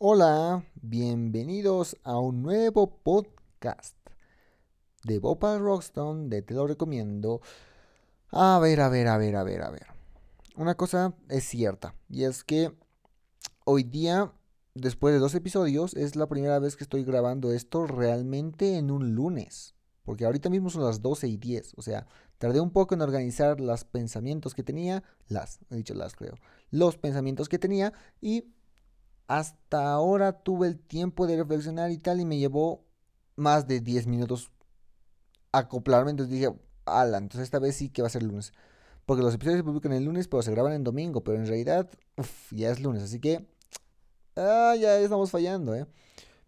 Hola, bienvenidos a un nuevo podcast de Bopa Rockstone de Te lo recomiendo. A ver, a ver, a ver, a ver, a ver. Una cosa es cierta y es que hoy día, después de dos episodios, es la primera vez que estoy grabando esto realmente en un lunes. Porque ahorita mismo son las 12 y 10. O sea, tardé un poco en organizar los pensamientos que tenía. Las, he dicho las creo. Los pensamientos que tenía. Y hasta ahora tuve el tiempo de reflexionar y tal. Y me llevó más de 10 minutos acoplarme. Entonces dije, ala, entonces esta vez sí que va a ser lunes. Porque los episodios se publican el lunes, pero se graban en domingo. Pero en realidad, ya es lunes. Así que, ah, ya estamos fallando, ¿eh?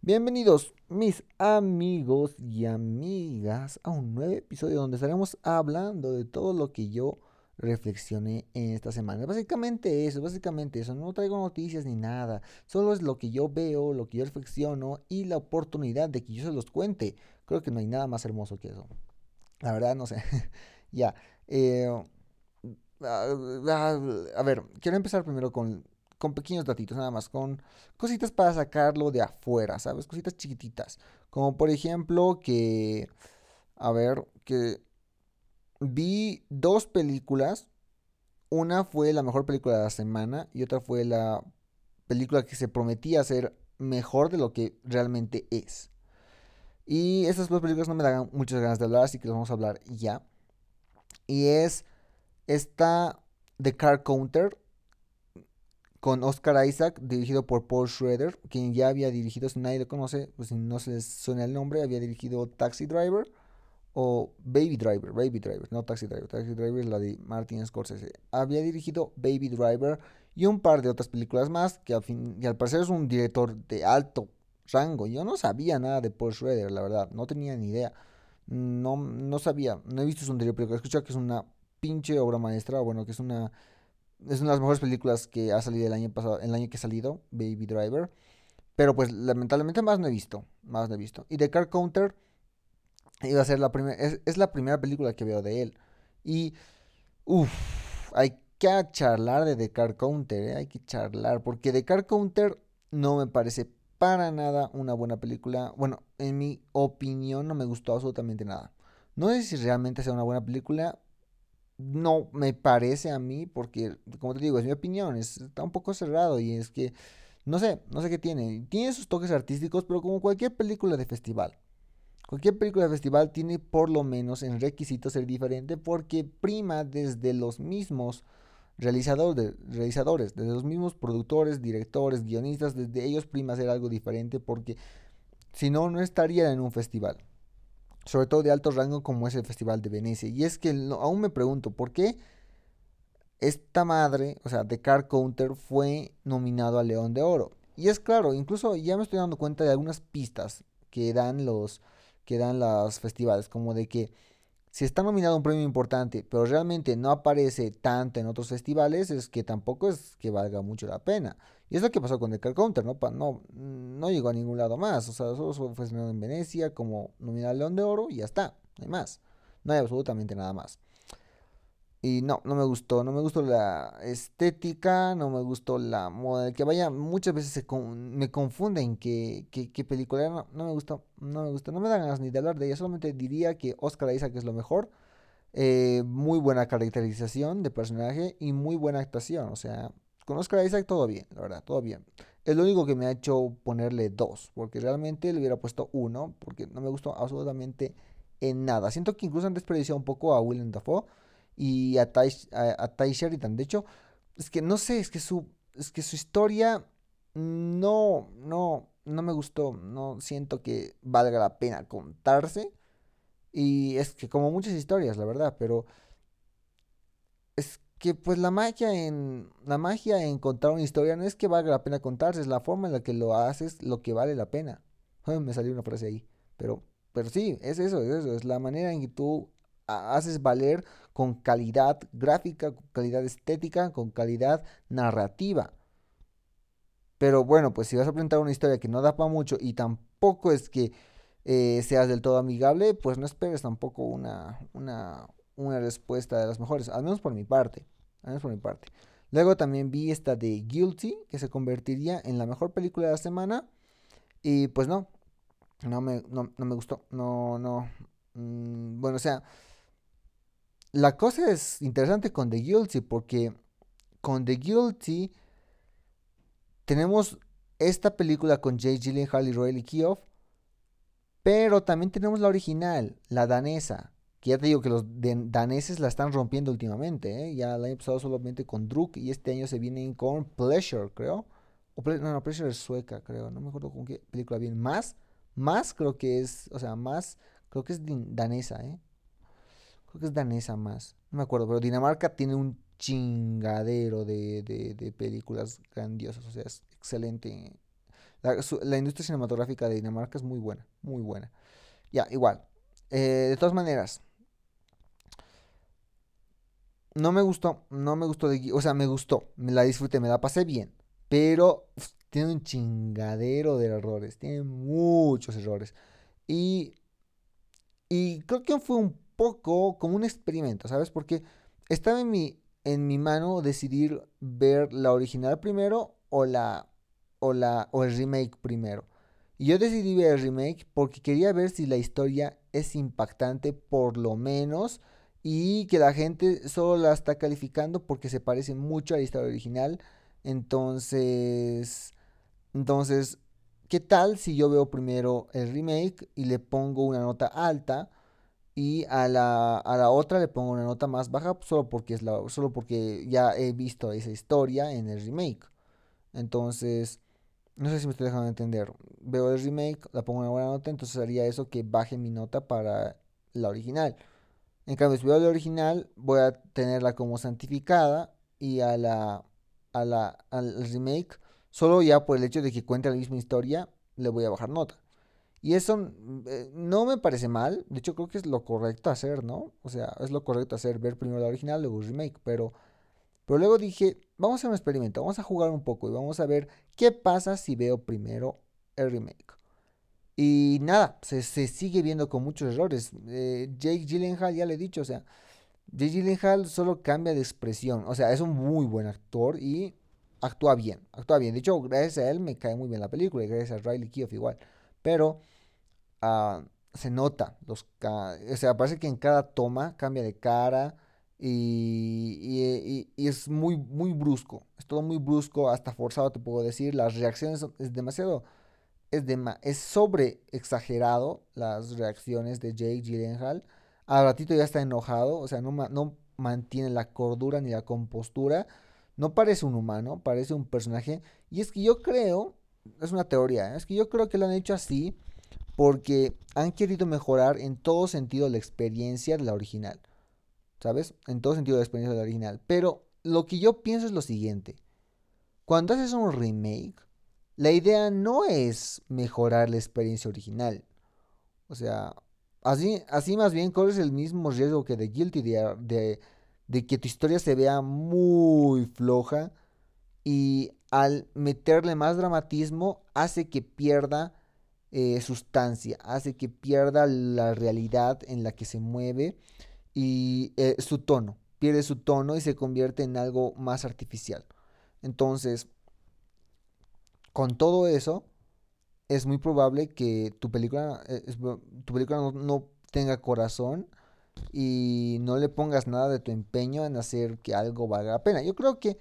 Bienvenidos mis amigos y amigas a un nuevo episodio donde estaremos hablando de todo lo que yo reflexioné en esta semana. Básicamente eso, básicamente eso. No traigo noticias ni nada. Solo es lo que yo veo, lo que yo reflexiono y la oportunidad de que yo se los cuente. Creo que no hay nada más hermoso que eso. La verdad, no sé. ya. Eh, a ver, quiero empezar primero con con pequeños datitos nada más, con cositas para sacarlo de afuera, ¿sabes? Cositas chiquititas. Como por ejemplo que, a ver, que vi dos películas. Una fue la mejor película de la semana y otra fue la película que se prometía ser mejor de lo que realmente es. Y esas dos películas no me dan muchas ganas de hablar, así que las vamos a hablar ya. Y es esta The Car Counter con Oscar Isaac, dirigido por Paul Schroeder, quien ya había dirigido, si nadie lo conoce, pues si no se les suena el nombre, había dirigido Taxi Driver o Baby Driver, Baby Driver, no Taxi Driver, Taxi Driver es la de Martin Scorsese. Había dirigido Baby Driver y un par de otras películas más, que al, fin, y al parecer es un director de alto rango. Yo no sabía nada de Paul Schroeder, la verdad, no tenía ni idea. No, no sabía, no he visto su anterior película, he escuchado que es una pinche obra maestra, bueno, que es una es una de las mejores películas que ha salido el año pasado, el año que ha salido, Baby Driver. Pero pues lamentablemente más no he visto, más no he visto. Y The Car Counter iba a ser la primera, es, la primera película que veo de él. Y, uff, hay que charlar de The Car Counter, ¿eh? hay que charlar, porque The Car Counter no me parece para nada una buena película. Bueno, en mi opinión no me gustó absolutamente nada. No sé si realmente sea una buena película, no me parece a mí, porque, como te digo, es mi opinión, está un poco cerrado y es que, no sé, no sé qué tiene. Tiene sus toques artísticos, pero como cualquier película de festival. Cualquier película de festival tiene por lo menos en requisito ser diferente porque prima desde los mismos realizadores, realizadores, desde los mismos productores, directores, guionistas, desde ellos prima ser algo diferente porque si no, no estaría en un festival sobre todo de alto rango como es el Festival de Venecia. Y es que aún me pregunto, ¿por qué esta madre, o sea, The Car Counter, fue nominado al León de Oro? Y es claro, incluso ya me estoy dando cuenta de algunas pistas que dan los que dan los festivales, como de que si está nominado un premio importante, pero realmente no aparece tanto en otros festivales, es que tampoco es que valga mucho la pena. Y es lo que pasó con The Car Counter, ¿no? no, no llegó a ningún lado más. O sea, solo fue nominado en Venecia como nominado León de Oro y ya está. No hay más. No hay absolutamente nada más. Y no, no me gustó, no me gustó la estética, no me gustó la moda que vaya. Muchas veces me confunden qué, qué, película era. No, no, me gustó, no me gustó, no me dan ganas ni de hablar de ella. Solamente diría que Oscar Isaac es lo mejor. Eh, muy buena caracterización de personaje y muy buena actuación. O sea, con Oscar Isaac todo bien, la verdad, todo bien. Es lo único que me ha hecho ponerle dos, porque realmente le hubiera puesto uno, porque no me gustó absolutamente en nada. Siento que incluso han desperdiciado un poco a Willem Dafoe y a Ty, a, Sheridan. De hecho, es que no sé, es que su, es que su historia no, no, no me gustó. No siento que valga la pena contarse. Y es que como muchas historias, la verdad, pero es que pues la magia en la magia en contar una historia no es que valga la pena contarse, es la forma en la que lo haces lo que vale la pena. me salió una frase ahí, pero pero sí, es eso, es eso, es la manera en que tú haces valer con calidad gráfica, con calidad estética, con calidad narrativa. Pero bueno, pues si vas a presentar una historia que no da para mucho y tampoco es que eh, seas del todo amigable, pues no esperes tampoco una, una, una respuesta de las mejores, al menos por mi parte. Al menos por mi parte. Luego también vi esta de Guilty, que se convertiría en la mejor película de la semana. Y pues no, no me, no, me gustó. No, no. Mm, bueno, o sea, la cosa es interesante con The Guilty porque con The Guilty tenemos esta película con Jay Gyllenhaal y Roy Keough, pero también tenemos la original, la danesa, que ya te digo que los daneses la están rompiendo últimamente, ¿eh? ya el año pasado solamente con Druk y este año se vienen con Pleasure, creo. O no, no, Pleasure es sueca, creo, no me acuerdo con qué película viene. Más, más creo que es, o sea, más, creo que es danesa, ¿eh? Creo que es danesa más. No me acuerdo, pero Dinamarca tiene un chingadero de, de, películas grandiosas. O sea, es excelente. La, industria cinematográfica de Dinamarca es muy buena, muy buena. Ya, igual. Eh, de todas maneras, no me gustó, no me gustó de, o sea, me gustó, me la disfruté, me la pasé bien, pero tiene un chingadero de errores, tiene muchos errores. Y, y creo que fue un poco como un experimento, ¿sabes? Porque estaba en mi, en mi mano decidir ver la original primero o la o la o el remake primero. Y yo decidí ver el remake porque quería ver si la historia es impactante por lo menos y que la gente solo la está calificando porque se parece mucho a la historia original. Entonces, entonces, ¿qué tal si yo veo primero el remake y le pongo una nota alta? Y a la, a la otra le pongo una nota más baja solo porque, es la, solo porque ya he visto esa historia en el remake. Entonces, no sé si me estoy dejando entender. Veo el remake, la pongo una buena nota, entonces haría eso que baje mi nota para la original. En cambio, si veo la original, voy a tenerla como santificada y a la, a la, al remake, solo ya por el hecho de que cuenta la misma historia, le voy a bajar nota. Y eso mm, eh, no me parece mal. De hecho, creo que es lo correcto hacer, ¿no? O sea, es lo correcto hacer, ver primero la original, luego el remake. Pero, pero luego dije, vamos a hacer un experimento, vamos a jugar un poco y vamos a ver qué pasa si veo primero el remake. Y nada, se, sigue viendo con muchos errores. Eh, Jake Gyllenhaal, ya le he dicho, o sea, Jake Gyllenhaal solo cambia de expresión. O sea, es un muy buen actor y actúa bien, actúa bien. De hecho, gracias a él me cae muy bien la película y gracias a Riley Keough igual. Pero Ah, se nota. Los, o sea, parece que en cada toma cambia de cara y, es muy, muy brusco. Es todo muy brusco, hasta forzado te puedo decir. Las reacciones es demasiado... Es, de, es sobre exagerado las reacciones de Jake Gyllenhaal. Al ratito ya está enojado, o sea, no, no mantiene la cordura ni la compostura. No parece un humano, parece un personaje. Y es que yo creo, es una teoría, ¿eh? es que yo creo que lo han hecho así porque han querido mejorar en todo sentido la experiencia de la original. ¿Sabes? En todo sentido la experiencia de la original. Pero lo que yo pienso es lo siguiente. Cuando haces un remake, la idea no es mejorar la experiencia original. O sea, así, así más bien corres el mismo riesgo que de Guilty de, de que tu historia se vea muy floja y al meterle más dramatismo hace que pierda eh, sustancia, hace que pierda la realidad en la que se mueve y eh, su tono, pierde su tono y se convierte en algo más artificial. Entonces, con todo eso, es muy probable que tu película, eh, tu película no, no, tenga corazón y no le pongas nada de tu empeño en hacer que algo valga la pena. Yo creo que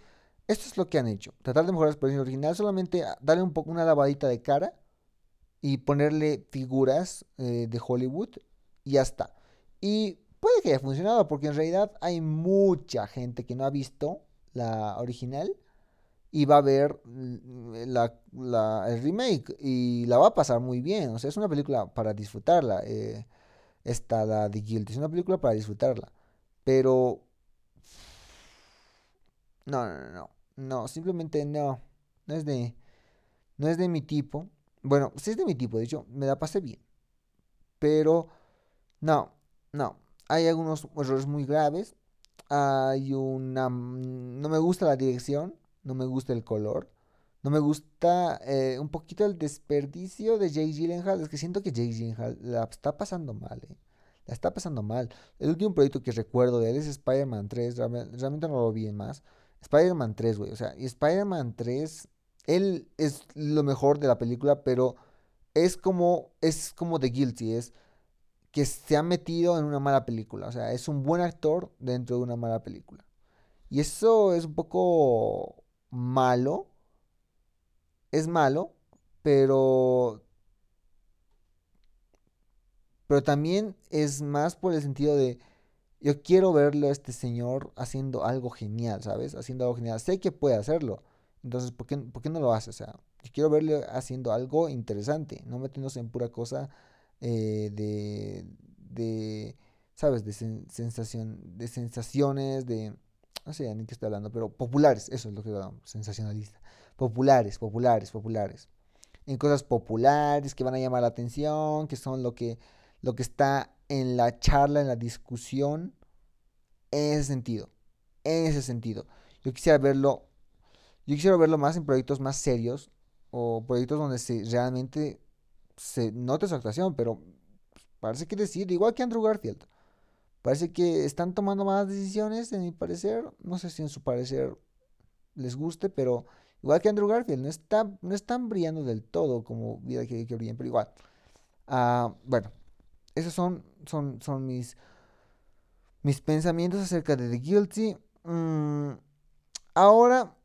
esto es lo que han hecho. Tratar de mejorar la experiencia original, solamente darle un poco una lavadita de cara y ponerle figuras eh, de Hollywood y ya está. Y puede que haya funcionado porque en realidad hay mucha gente que no ha visto la original y va a ver mm, la, el remake y la va a pasar muy bien. O sea, es una película para disfrutarla. Eh, esta, la de Guild, es una película para disfrutarla. Pero... No, no, no, no. Simplemente no. No es de... No es de mi tipo. Bueno, sí es de mi tipo, de hecho, me la pasé bien. Pero, no, no. Hay algunos errores muy graves. Hay una... No me gusta la dirección, no me gusta el color. No me gusta eh, un poquito el desperdicio de Jake Gyllenhaal. Es que siento que Jake Gyllenhaal la está pasando mal, eh. La está pasando mal. El último proyecto que recuerdo de él es Spider-Man 3. Realmente, no lo vi más. Spider-Man 3, güey. O sea, y Spider-Man 3, él es lo mejor de la película, pero es como, es como The Guilty, es que se ha metido en una mala película. O sea, es un buen actor dentro de una mala película. Y eso es un poco malo. Es malo, pero... Pero también es más por el sentido de... Yo quiero verlo a este señor haciendo algo genial, ¿sabes? Haciendo algo genial. Sé que puede hacerlo. Entonces, ¿por qué, ¿por qué no lo hace? O sea, yo quiero verlo haciendo algo interesante. No metiéndose en pura cosa eh, de, de, ¿sabes? De sensación, de sensaciones, de, no sé ni qué estoy hablando, pero populares, eso es lo que hablamos, sensacionalista. Populares, populares, populares. En cosas populares que van a llamar la atención, que son lo que, lo que está en la charla, en la discusión, en ese sentido. En ese sentido. Yo quisiera verlo, yo quisiera verlo más en proyectos más serios o proyectos donde se realmente se note su actuación, pero parece que decir, igual que Andrew Garfield. Parece que están tomando más decisiones, en mi parecer. No sé si en su parecer les guste, pero igual que Andrew Garfield, no, está, no están brillando del todo como vida que, que brillen, pero igual. Ah, bueno, esos son, son, son mis, mis pensamientos acerca de The Guilty. Mm, ahora,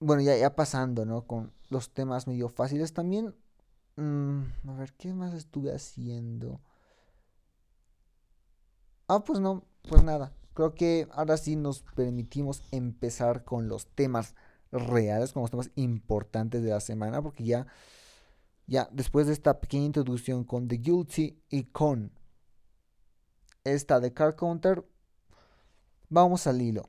bueno, ya, ya pasando, ¿no? Con los temas medio fáciles también. Mm, a ver, ¿qué más estuve haciendo? Ah, pues no, pues nada. Creo que ahora sí nos permitimos empezar con los temas reales, con los temas importantes de la semana, porque ya, ya después de esta pequeña introducción con The Guilty y con esta de Car Counter, vamos al hilo.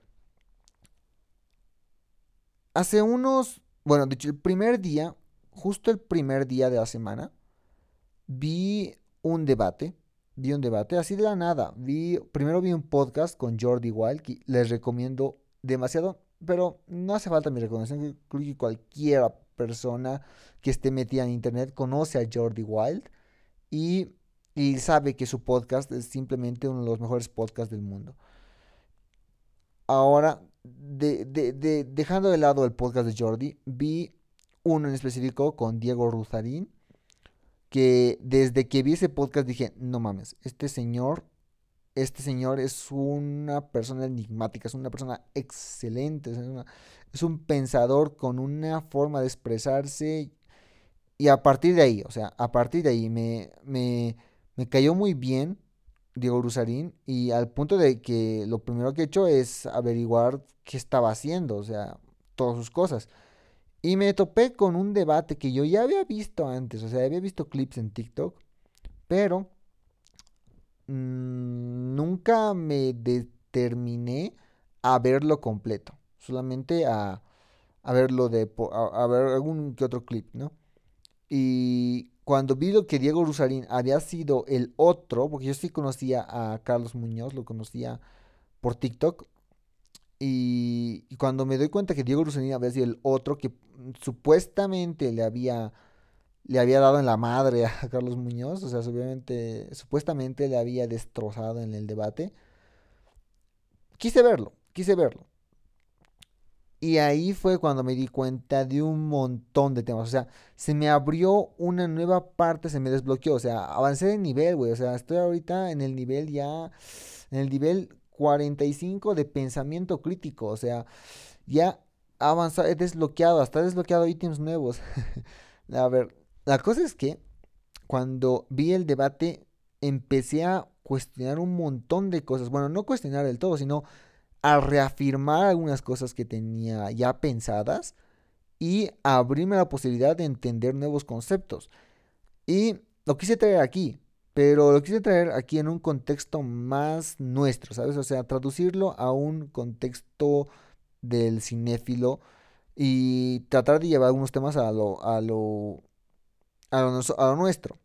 Hace unos, bueno, de hecho, el primer día, justo el primer día de la semana, vi un debate vi un debate así de la nada. Vi, primero vi un podcast con Jordi Wild que les recomiendo demasiado, pero no hace falta mi recomendación. Creo que cualquier persona que esté metida en internet conoce a Jordi Wild y, y sabe que su podcast es simplemente uno de los mejores podcasts del mundo. Ahora, de, de, dejando de lado el podcast de Jordi, vi uno en específico con Diego Ruzarín que desde que vi ese podcast dije, no mames, este señor, este señor es una persona enigmática, es una persona excelente, es, un pensador con una forma de expresarse y a partir de ahí, o sea, a partir de ahí me, me, me cayó muy bien Diego Rusarín y al punto de que lo primero que he hecho es averiguar qué estaba haciendo, o sea, todas sus cosas. Y me topé con un debate que yo ya había visto antes, o sea, había visto clips en TikTok, pero mm, nunca me determiné a verlo completo, solamente a, a verlo de, a, ver algún que otro clip, ¿no? Y cuando vi lo que Diego Rusarín había sido el otro, porque yo sí conocía a Carlos Muñoz, lo conocía por TikTok, y, cuando me doy cuenta que Diego Rusarín había sido el otro que supuestamente le había, le había dado en la madre a Carlos Muñoz, o sea, obviamente, supuestamente le había destrozado en el debate. Quise verlo, quise verlo. Y ahí fue cuando me di cuenta de un montón de temas. O sea, se me abrió una nueva parte, se me desbloqueó. O sea, avancé de nivel, güey. O sea, estoy ahorita en el nivel ya. En el nivel 45 de pensamiento crítico. O sea, ya avanzado, he desbloqueado, hasta he desbloqueado ítems nuevos. a ver, la cosa es que cuando vi el debate empecé a cuestionar un montón de cosas. Bueno, no cuestionar del todo, sino a reafirmar algunas cosas que tenía ya pensadas y abrirme la posibilidad de entender nuevos conceptos. Y lo quise traer aquí, pero lo quise traer aquí en un contexto más nuestro, ¿sabes? O sea, traducirlo a un contexto del cinéfilo y tratar de llevar algunos temas a lo, a lo, a lo, nuestro.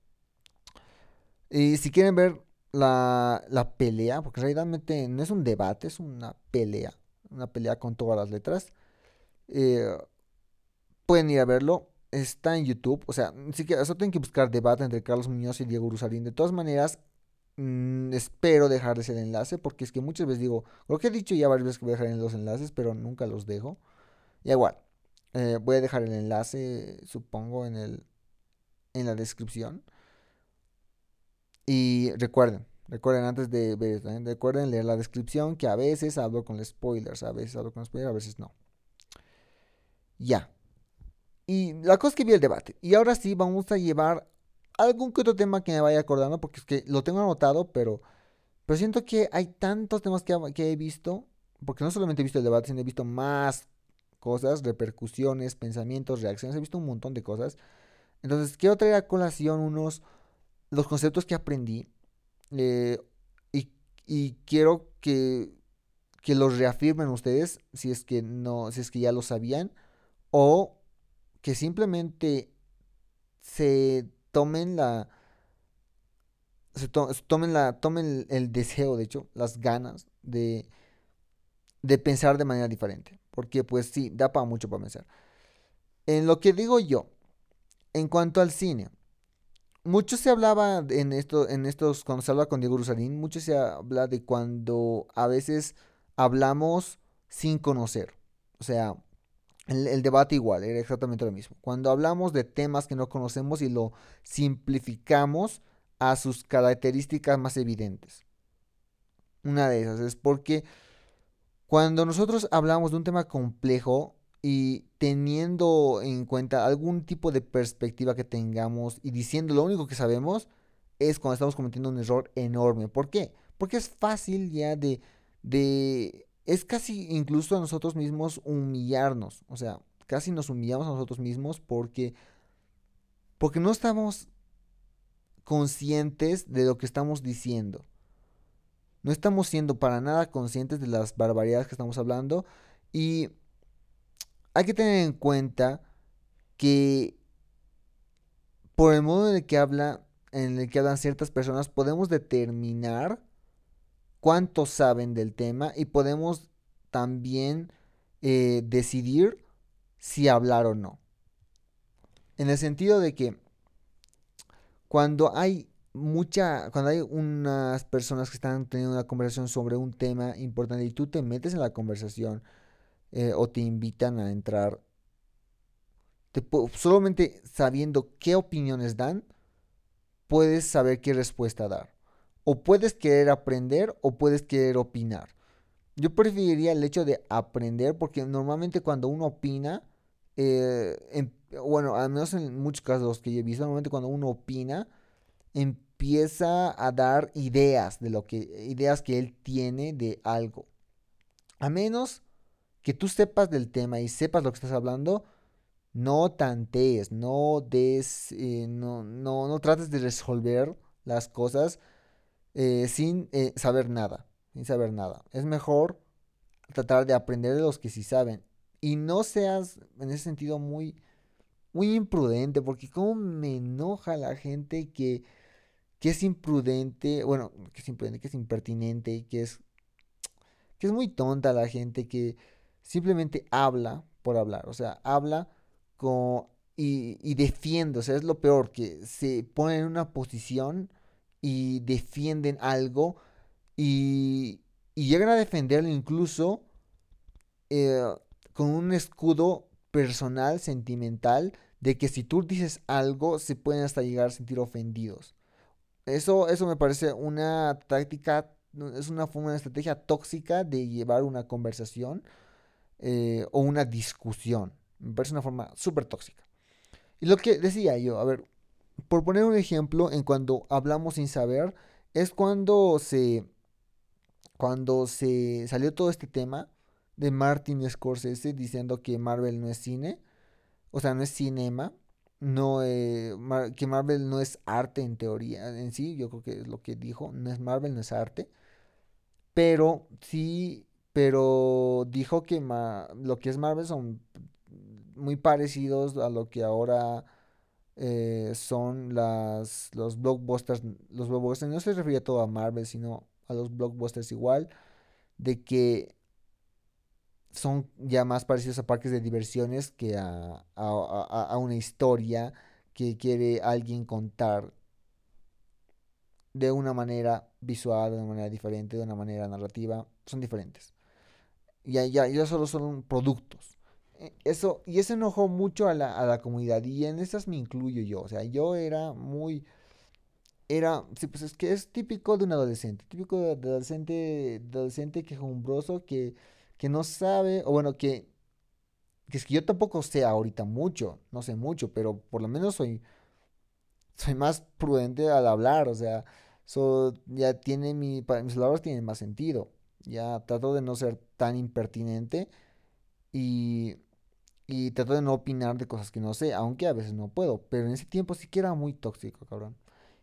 Y si quieren ver la, la, pelea, porque realmente no es un debate, es una pelea, una pelea con todas las letras, eh, pueden ir a verlo. Está en YouTube, o sea, si que, eso tienen que buscar debate entre Carlos Muñoz y Diego Rusarín. De todas maneras, mm, espero dejarles el enlace porque es que muchas veces digo, lo que he dicho ya varias veces que voy a dejar los enlaces, pero nunca los dejo. Y igual, eh, voy a dejar el enlace, supongo, en, el, en la descripción. Y recuerden, recuerden antes de ver, ¿eh? recuerden leer la descripción que a veces hablo con spoilers, a veces hablo con spoilers, a veces no. Ya. Y la cosa es que vi el debate. Y ahora sí vamos a llevar algún que otro tema que me vaya acordando, porque es que lo tengo anotado, pero, pero siento que hay tantos temas que, que he visto, porque no solamente he visto el debate, sino he visto más cosas, repercusiones, pensamientos, reacciones, he visto un montón de cosas. Entonces quiero traer a colación unos, los conceptos que aprendí eh, y, y, quiero que, que los reafirmen ustedes si es que no, si es que ya lo sabían o que simplemente se tomen la se tomen la tomen el, deseo de hecho las ganas de de pensar de manera diferente. Porque pues sí da para mucho para pensar. En lo que digo yo en cuanto al cine mucho se hablaba en esto en estos cuando se habla con Diego Rusarín mucho se habla de cuando a veces hablamos sin conocer o sea el, debate igual, era exactamente lo mismo. Cuando hablamos de temas que no conocemos y lo simplificamos a sus características más evidentes. Una de esas es porque cuando nosotros hablamos de un tema complejo y teniendo en cuenta algún tipo de perspectiva que tengamos y diciendo lo único que sabemos, es cuando estamos cometiendo un error enorme. ¿Por qué? Porque es fácil ya de, de es casi incluso a nosotros mismos humillarnos. O sea, casi nos humillamos a nosotros mismos porque, porque no estamos conscientes de lo que estamos diciendo. No estamos siendo para nada conscientes de las barbaridades que estamos hablando. Y hay que tener en cuenta que por el modo en el que habla, en el que hablan ciertas personas, podemos determinar cuánto saben del tema y podemos también eh, decidir si hablar o no. En el sentido de que cuando hay mucha, cuando hay unas personas que están teniendo una conversación sobre un tema importante y tú te metes en la conversación eh, o te invitan a entrar, solamente sabiendo qué opiniones dan, puedes saber qué respuesta dar o puedes querer aprender o puedes querer opinar. Yo preferiría el hecho de aprender porque normalmente cuando uno opina, eh, bueno, al menos en muchos casos que he visto, normalmente cuando uno opina, empieza a dar ideas de lo que, ideas que él tiene de algo. A menos que tú sepas del tema y sepas lo que estás hablando, no tantees, no des, eh, no, no, no trates de resolver las cosas eh, sin eh, saber nada, sin saber nada. Es mejor tratar de aprender de los que sí saben. Y no seas, en ese sentido, muy, muy imprudente, porque como me enoja la gente que, que es imprudente, bueno, que es imprudente, que es impertinente que es, que es muy tonta la gente que simplemente habla por hablar, o sea, habla con, y, y defiende, o sea, es lo peor, que se pone en una posición y defienden algo y, llegan a defenderlo incluso eh, con un escudo personal, sentimental, de que si tú dices algo se pueden hasta llegar a sentir ofendidos. Eso, eso me parece una táctica, es una forma, una estrategia tóxica de llevar una conversación eh, o una discusión. Me parece una forma súper tóxica. Y lo que decía yo, a ver, por poner un ejemplo, en cuando hablamos sin saber, es cuando se, cuando se salió todo este tema de Martin Scorsese diciendo que Marvel no es cine, o sea, no es cinema, no eh, que Marvel no es arte en teoría, en sí, yo creo que es lo que dijo, no es Marvel, no es arte, pero sí, pero dijo que lo que es Marvel son muy parecidos a lo que ahora eh, son las, los blockbusters. Los blockbusters no se refiere todo a Marvel, sino a los blockbusters igual. De que son ya más parecidos a parques de diversiones que a, a, una historia que quiere alguien contar. de una manera visual, de una manera diferente, de una manera narrativa, son diferentes. Ya, ya, ya solo son productos. E, eso, y eso enojó mucho a la, a la comunidad. Y en esas me incluyo yo. O sea, yo era muy. Era. Sí, pues es que es típico de un adolescente. Típico de, adolescente. Adolescente quejumbroso que, que no sabe. O bueno, que. Que es que yo tampoco sé ahorita mucho. No sé mucho. Pero por lo menos soy. Soy más prudente al hablar. O sea. ya tiene mi. Mis palabras tienen más sentido. Ya trato de no ser tan impertinente. Y y trato de no opinar de cosas que no sé, aunque a veces no puedo. Pero en ese tiempo sí que era muy tóxico, cabrón.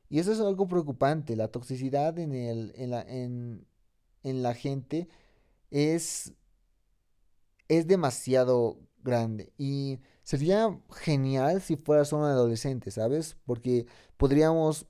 Y eso es algo preocupante. La toxicidad en, el, en, la, en, en la gente es, es demasiado grande. Y sería genial si fuera solo un adolescente, ¿sabes? Porque podríamos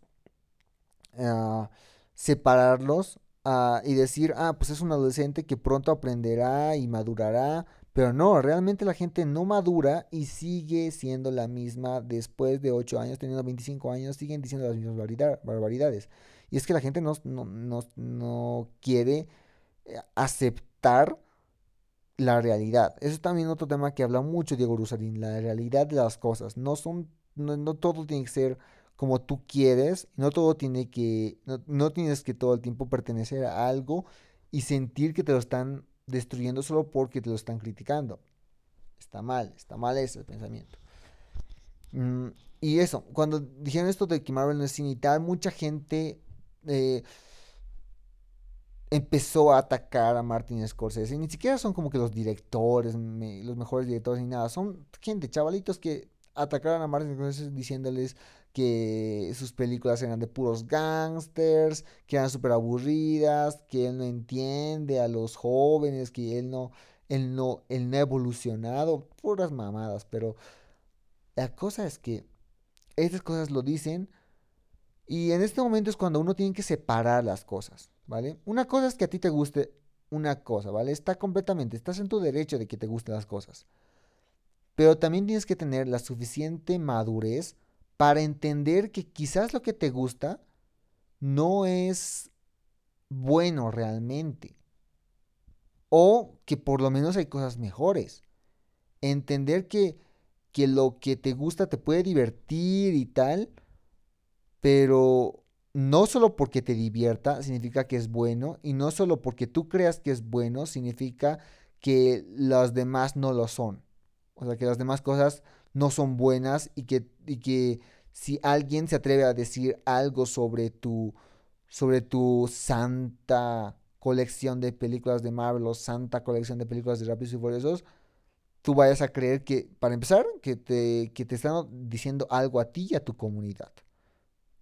ah, separarlos ah, y decir, ah, pues es un adolescente que pronto aprenderá y madurará pero no, realmente la gente no madura y sigue siendo la misma después de 8 años, teniendo 25 años, siguen diciendo las mismas barbaridades. Y es que la gente no, no, quiere eh, aceptar la realidad. Eso es también otro tema que habla mucho Diego Rusarín, la realidad de las cosas. No son, no, todo tiene que ser como tú quieres, no todo tiene que, no, no tienes que todo el tiempo pertenecer a algo y sentir que te lo están destruyendo solo porque te lo están criticando. Está mal, está mal ese pensamiento. Mm, y eso, cuando dijeron esto de que Marvel no es cine y tal, mucha gente eh, empezó a atacar a Martin Scorsese. ni siquiera son como que los directores, los mejores directores ni nada. Son gente, chavalitos que atacaron a Martin Scorsese diciéndoles que sus películas eran de puros gangsters, que eran súper aburridas, que él no entiende a los jóvenes, que él no, él no, él no ha evolucionado, puras mamadas, pero la cosa es que estas cosas lo dicen y en este momento es cuando uno tiene que separar las cosas, ¿vale? Una cosa es que a ti te guste una cosa, ¿vale? Está completamente, estás en tu derecho de que te gusten las cosas. Pero también tienes que tener la suficiente madurez para entender que quizás lo que te gusta no es bueno realmente. O que por lo menos hay cosas mejores. Entender que, que lo que te gusta te puede divertir y tal, pero no solo porque te divierta significa que es bueno y no solo porque tú creas que es bueno significa que las demás no lo son. O sea, que las demás cosas no son buenas y que, y que si alguien se atreve a decir algo sobre tu, sobre tu santa colección de películas de Marvel o santa colección de películas de Rápidos y Furiosos, tú vayas a creer que, para empezar, que te, que te están diciendo algo a ti y a tu comunidad.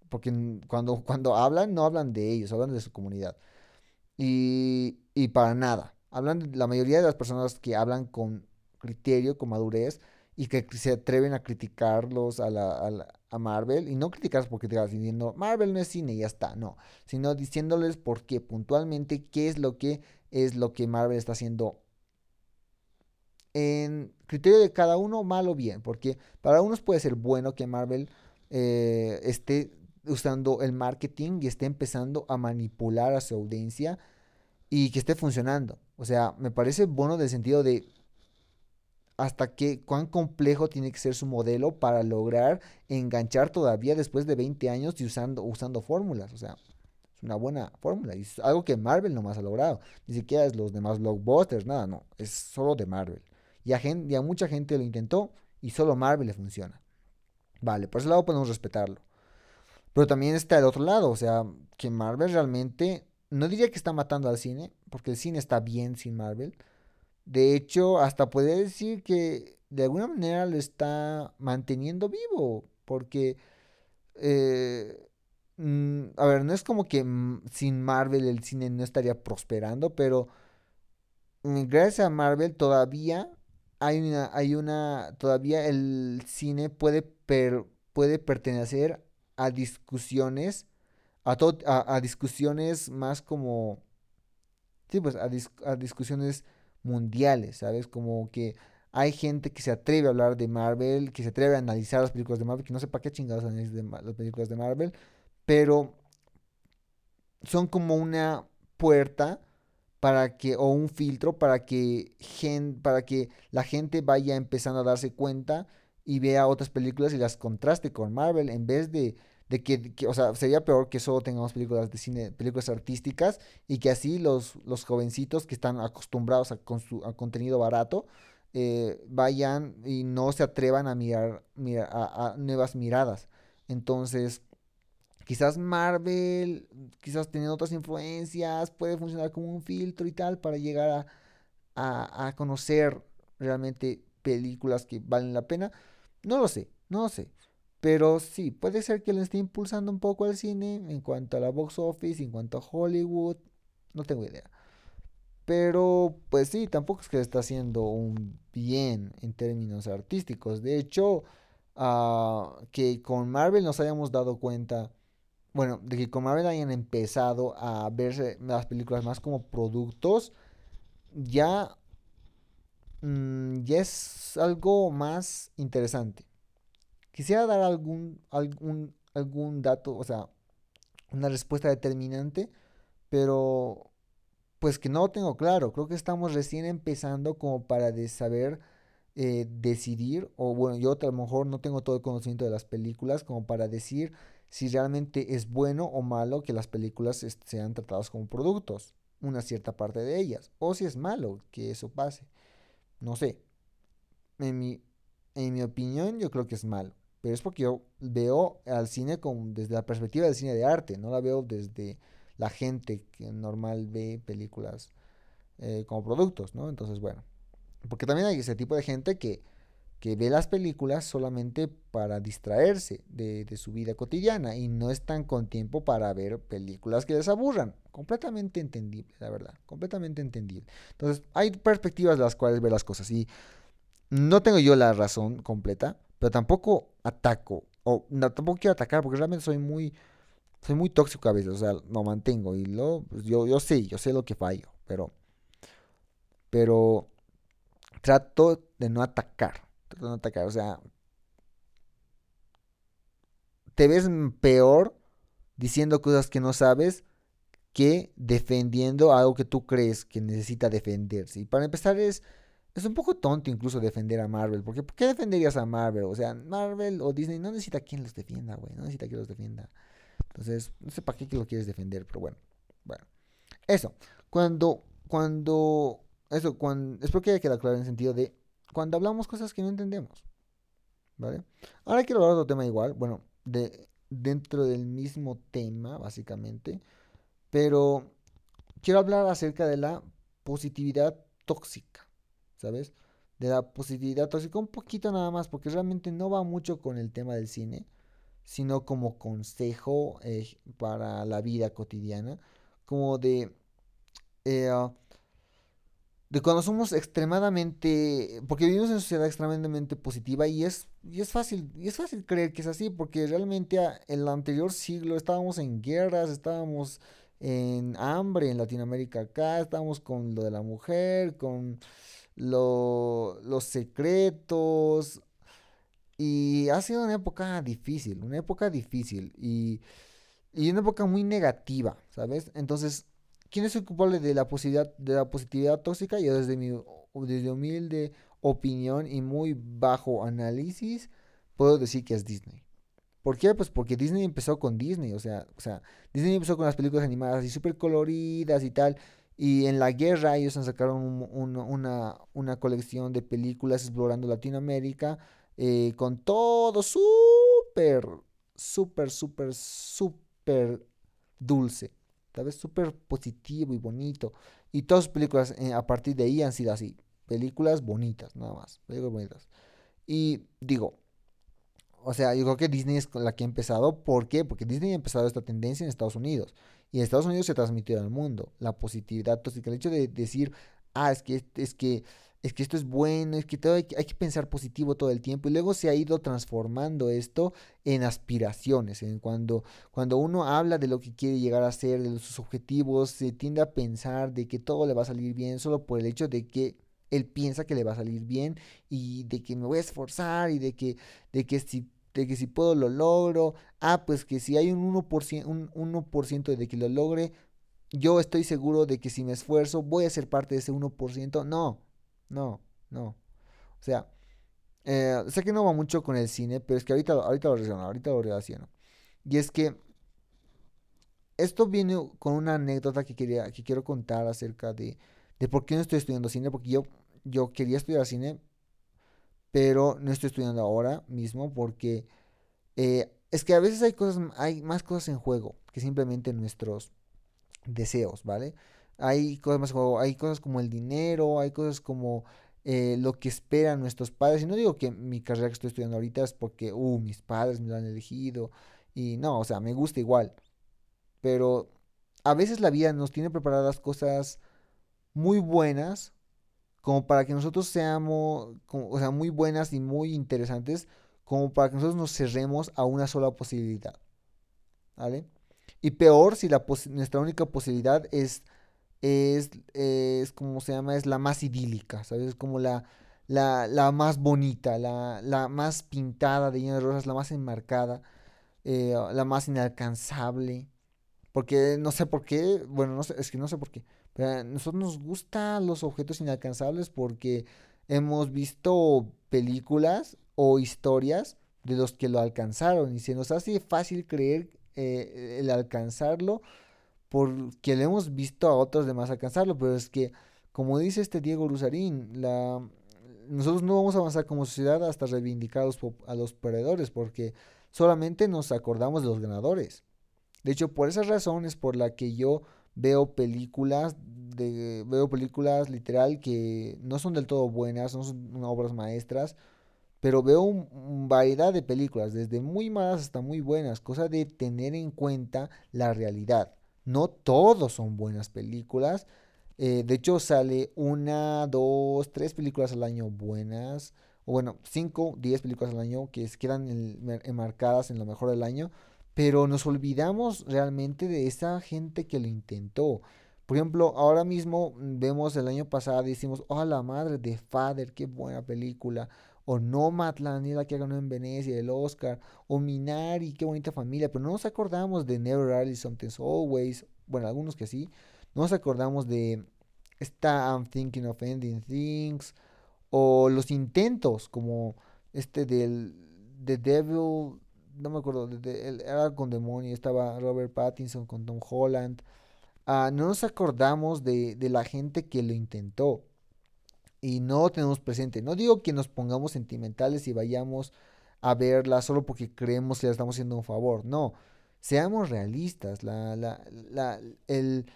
Porque cuando, cuando hablan, no hablan de ellos, hablan de su comunidad. Y, y para nada. Hablan, la mayoría de las personas que hablan con criterio, con madurez, y que se atreven a criticarlos a, la, a, Marvel, y no criticarlos porque te vas diciendo Marvel no es cine y ya está, no, sino diciéndoles por qué puntualmente qué es lo que es lo que Marvel está haciendo en criterio de cada uno, mal o bien, porque para unos puede ser bueno que Marvel eh, esté usando el marketing y esté empezando a manipular a su audiencia y que esté funcionando. O sea, me parece bueno del sentido de hasta qué, cuán complejo tiene que ser su modelo para lograr enganchar todavía después de 20 años y usando, usando fórmulas. O sea, es una buena fórmula. Y es algo que Marvel nomás ha logrado. Ni siquiera es los demás blockbusters, nada, no. Es solo de Marvel. Y a, gente, y a mucha gente lo intentó y solo Marvel le funciona. Vale, por ese lado podemos respetarlo. Pero también está el otro lado, o sea, que Marvel realmente, no diría que está matando al cine, porque el cine está bien sin Marvel, de hecho, hasta puede decir que de alguna manera lo está manteniendo vivo, porque, eh, mm, a ver, no es como que sin Marvel el cine no estaría prosperando, pero mm, gracias a Marvel todavía hay una, hay una, todavía el cine puede, puede pertenecer a discusiones, a, a, discusiones más como, sí, pues a, a discusiones mundiales, ¿sabes? Como que hay gente que se atreve a hablar de Marvel, que se atreve a analizar las películas de Marvel, que no sé para qué chingados analizan las películas de Marvel, pero son como una puerta para que, o un filtro para que, gen, para que la gente vaya empezando a darse cuenta y vea otras películas y las contraste con Marvel en vez de, de que, o sea, sería peor que solo tengamos películas de cine, películas artísticas y que así los, los jovencitos que están acostumbrados a, a contenido barato eh, vayan y no se atrevan a mirar, a, nuevas miradas. Entonces, quizás Marvel, quizás teniendo otras influencias, puede funcionar como un filtro y tal para llegar a, a, conocer realmente películas que valen la pena. No lo sé, no lo sé. Pero sí, puede ser que le esté impulsando un poco al cine en cuanto a la box office, en cuanto a Hollywood. No tengo idea. Pero pues sí, tampoco es que está haciendo un bien en términos artísticos. De hecho, ah, que con Marvel nos hayamos dado cuenta, bueno, de que con Marvel hayan empezado a verse las películas más como productos, ya, mm, ya es algo más interesante. Quisiera dar algún, algún, algún dato, o sea, una respuesta determinante, pero pues que no lo tengo claro. Creo que estamos recién empezando como para saber eh, decidir, o bueno, yo a lo mejor no tengo todo el conocimiento de las películas como para decir si realmente es bueno o malo que las películas sean tratadas como productos, una cierta parte de ellas, o si es malo que eso pase. No sé. En mi, en mi opinión, yo creo que es malo. Pero es porque yo veo al cine como desde la perspectiva del cine de arte, no la veo desde la gente que normal ve películas eh, como productos, ¿no? Entonces, bueno, porque también hay ese tipo de gente que, que ve las películas solamente para distraerse de, de, su vida cotidiana y no están con tiempo para ver películas que les aburran. Completamente entendible, la verdad, completamente entendible. Entonces, hay perspectivas de las cuales ver las cosas y no tengo yo la razón completa, pero tampoco ataco, o tampoco quiero atacar porque realmente soy muy soy muy tóxico a veces, o sea, lo mantengo y lo, pues, yo, yo sé, yo sé lo que fallo, pero, pero trato de no atacar, trato de no atacar, o sea, te ves peor diciendo cosas que no sabes que defendiendo algo que tú crees que necesita defenderse. Y para empezar es, es un poco tonto incluso defender a Marvel, porque ¿por qué defenderías a Marvel? O sea, Marvel o Disney no necesita quien los defienda, güey, no necesita quien los defienda. Entonces, no sé para qué lo quieres defender, pero bueno. Bueno. Eso. Cuando, cuando, eso, cuando, espero que haya quedado claro en el sentido de cuando hablamos cosas que no entendemos. ¿Vale? Ahora quiero hablar de otro tema igual, bueno, de, dentro del mismo tema, básicamente, pero quiero hablar acerca de la positividad tóxica, ¿sabes? De la positividad tóxica, un poquito nada más, porque realmente no va mucho con el tema del cine, sino como consejo eh, para la vida cotidiana, como de, eh, ah, de cuando somos extremadamente, porque vivimos en una sociedad extremadamente positiva y es, y es fácil, y es fácil creer que es así, porque realmente en el anterior siglo estábamos en guerras, estábamos en hambre en Latinoamérica acá, estábamos con lo de la mujer, con lo, los secretos, y ha sido una época difícil, una época difícil y, y una época muy negativa, ¿sabes? Entonces, ¿quién es el culpable de la positividad, de la positividad tóxica? Yo desde mi desde humilde opinión y muy bajo análisis, puedo decir que es Disney. ¿Por qué? Pues porque Disney empezó con Disney, o sea, o sea, Disney empezó con las películas animadas y súper coloridas y tal. Y en la guerra ellos sacaron una, una colección de películas explorando Latinoamérica eh, con todo súper, súper, súper, súper dulce, ¿sabes? Súper positivo y bonito. Y todas sus películas eh, a partir de ahí han sido así, películas bonitas, nada más, películas bonitas. Y digo, o sea, yo creo que Disney es la que ha empezado. ¿Por qué? Porque Disney ha empezado esta tendencia en Estados Unidos. Y en Estados Unidos se transmitió al mundo. La positividad tóxica. El hecho de decir, ah, es que, es que es que esto es bueno, es que todo hay, que pensar positivo todo el tiempo. Y luego se ha ido transformando esto en aspiraciones. En cuando, cuando uno habla de lo que quiere llegar a ser, de sus objetivos, se tiende a pensar de que todo le va a salir bien solo por el hecho de que él piensa que le va a salir bien y de que me voy a esforzar y de que, de que si de que si puedo lo logro, ah, pues que si hay un 1%, un 1 de que lo logre, yo estoy seguro de que si me esfuerzo voy a ser parte de ese 1%. No, no, no. O sea, eh, sé que no va mucho con el cine, pero es que ahorita, ahorita lo relaciono, ahorita lo relaciono. Y es que esto viene con una anécdota que, quería, que quiero contar acerca de, de por qué no estoy estudiando cine, porque yo, yo quería estudiar cine, pero no estoy estudiando ahora mismo porque eh, es que a veces hay cosas, hay más cosas en juego que simplemente nuestros deseos, ¿vale? Hay cosas más en juego, hay cosas como el dinero, hay cosas como eh, lo que esperan nuestros padres. Y no digo que mi carrera que estoy estudiando ahorita es porque, uh, mis padres me lo han elegido. Y no, o sea, me gusta igual. Pero a veces la vida nos tiene preparadas cosas muy buenas como para que nosotros seamos, o sea, muy buenas y muy interesantes, como para que nosotros nos cerremos a una sola posibilidad. ¿Vale? Y peor si la nuestra única posibilidad es, es, es, como se llama, es la más idílica, ¿sabes? Es como la, la, la más bonita, la, la, más pintada de lleno de rosas, la más enmarcada, eh, la más inalcanzable. Porque no sé por qué, bueno, no sé, es que no sé por qué, nosotros nos gustan los objetos inalcanzables porque hemos visto películas o historias de los que lo alcanzaron y se nos hace fácil creer eh, el alcanzarlo porque le hemos visto a otros demás alcanzarlo, pero es que, como dice este Diego Rusarín, la, nosotros no vamos a avanzar como sociedad hasta reivindicar a los, a los perdedores, porque solamente nos acordamos de los ganadores. De hecho, por esas razones por la que yo veo películas de veo películas literal que no son del todo buenas, no son obras maestras, pero veo un, variedad de películas, desde muy malas hasta muy buenas, cosa de tener en cuenta la realidad. No todos son buenas películas. Eh, de hecho, sale una, dos, tres películas al año buenas. O bueno, cinco, diez películas al año que quedan enmarcadas en lo mejor del año pero nos olvidamos realmente de esa gente que lo intentó. Por ejemplo, ahora mismo mm, vemos el año pasado y decimos, oh la madre de Father, qué buena película. O Nomadland, la que ganó en Venecia el Oscar. O Minari, qué bonita familia. Pero no nos acordamos de Never Really Something's Always. Bueno, algunos que sí. No nos acordamos de esta I'm Thinking of Ending Things. O los intentos, como este del The Devil no me acuerdo, era con demonio, estaba Robert Pattinson con Tom Holland. Ah, no nos acordamos de, la gente que lo intentó y no tenemos presente. No digo que nos pongamos sentimentales y vayamos a verla solo porque creemos que le estamos haciendo un favor. No, seamos realistas. La, la, la, el,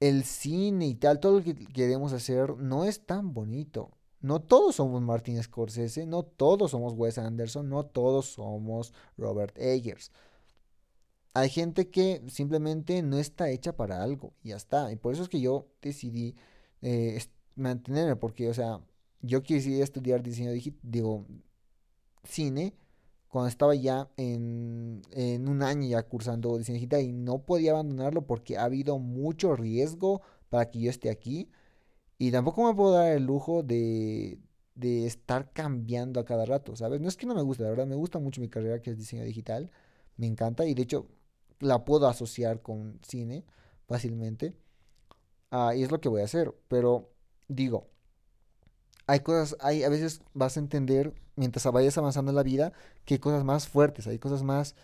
el cine y tal, todo lo que queremos hacer no es tan bonito. No todos somos Martin Scorsese, no todos somos Wes Anderson, no todos somos Robert Eggers. Hay gente que simplemente no está hecha para algo y ya está. Y por eso es que yo decidí eh, mantenerme, porque, o sea, yo quise estudiar diseño digital, digo, cine, cuando estaba ya en, en un año ya cursando diseño digital y no podía abandonarlo porque ha habido mucho riesgo para que yo esté aquí. Y tampoco me puedo dar el lujo de, de estar cambiando a cada rato, ¿sabes? No es que no me guste, la verdad, me gusta mucho mi carrera que es diseño digital, me encanta y de hecho la puedo asociar con cine fácilmente. Ah, y es lo que voy a hacer, pero digo, hay cosas, hay, a veces vas a entender mientras vayas avanzando en la vida que hay cosas más fuertes, hay cosas más,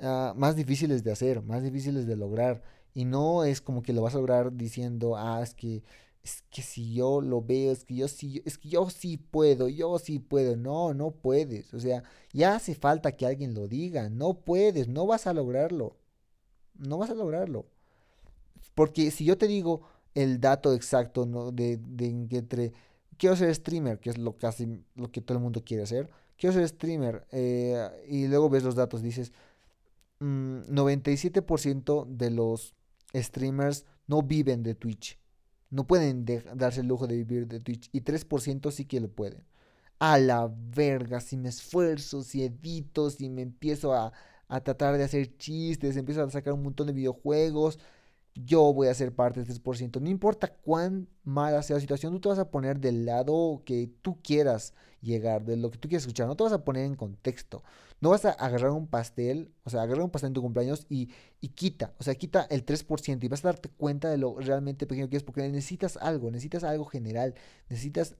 ah, más difíciles de hacer, más difíciles de lograr. Y no es como que lo vas a lograr diciendo, ah, es que es que si yo lo veo, es que yo sí, es que yo sí puedo, yo sí puedo. No, no puedes. O sea, ya hace falta que alguien lo diga. No puedes, no vas a lograrlo. No vas a lograrlo. Porque si yo te digo el dato exacto ¿no? de, de entre quiero ser streamer, que es lo casi lo que todo el mundo quiere hacer. Quiero ser streamer. Eh, y luego ves los datos, dices, 97% mm, de los streamers no viven de Twitch. No pueden darse el lujo de vivir de Twitch. Y 3% sí que lo pueden. A la verga, si me esfuerzo, si edito, si me empiezo a, a tratar de hacer chistes, empiezo a sacar un montón de videojuegos, yo voy a ser parte del 3%. No importa cuán mala sea la situación, tú te vas a poner del lado que tú quieras llegar, de lo que tú quieras escuchar. No te vas a poner en contexto. No vas a agarrar un pastel, o sea, agarrar un pastel en tu cumpleaños y, y quita, o sea, quita el 3% y vas a darte cuenta de lo realmente pequeño que es porque necesitas algo, necesitas algo general, necesitas,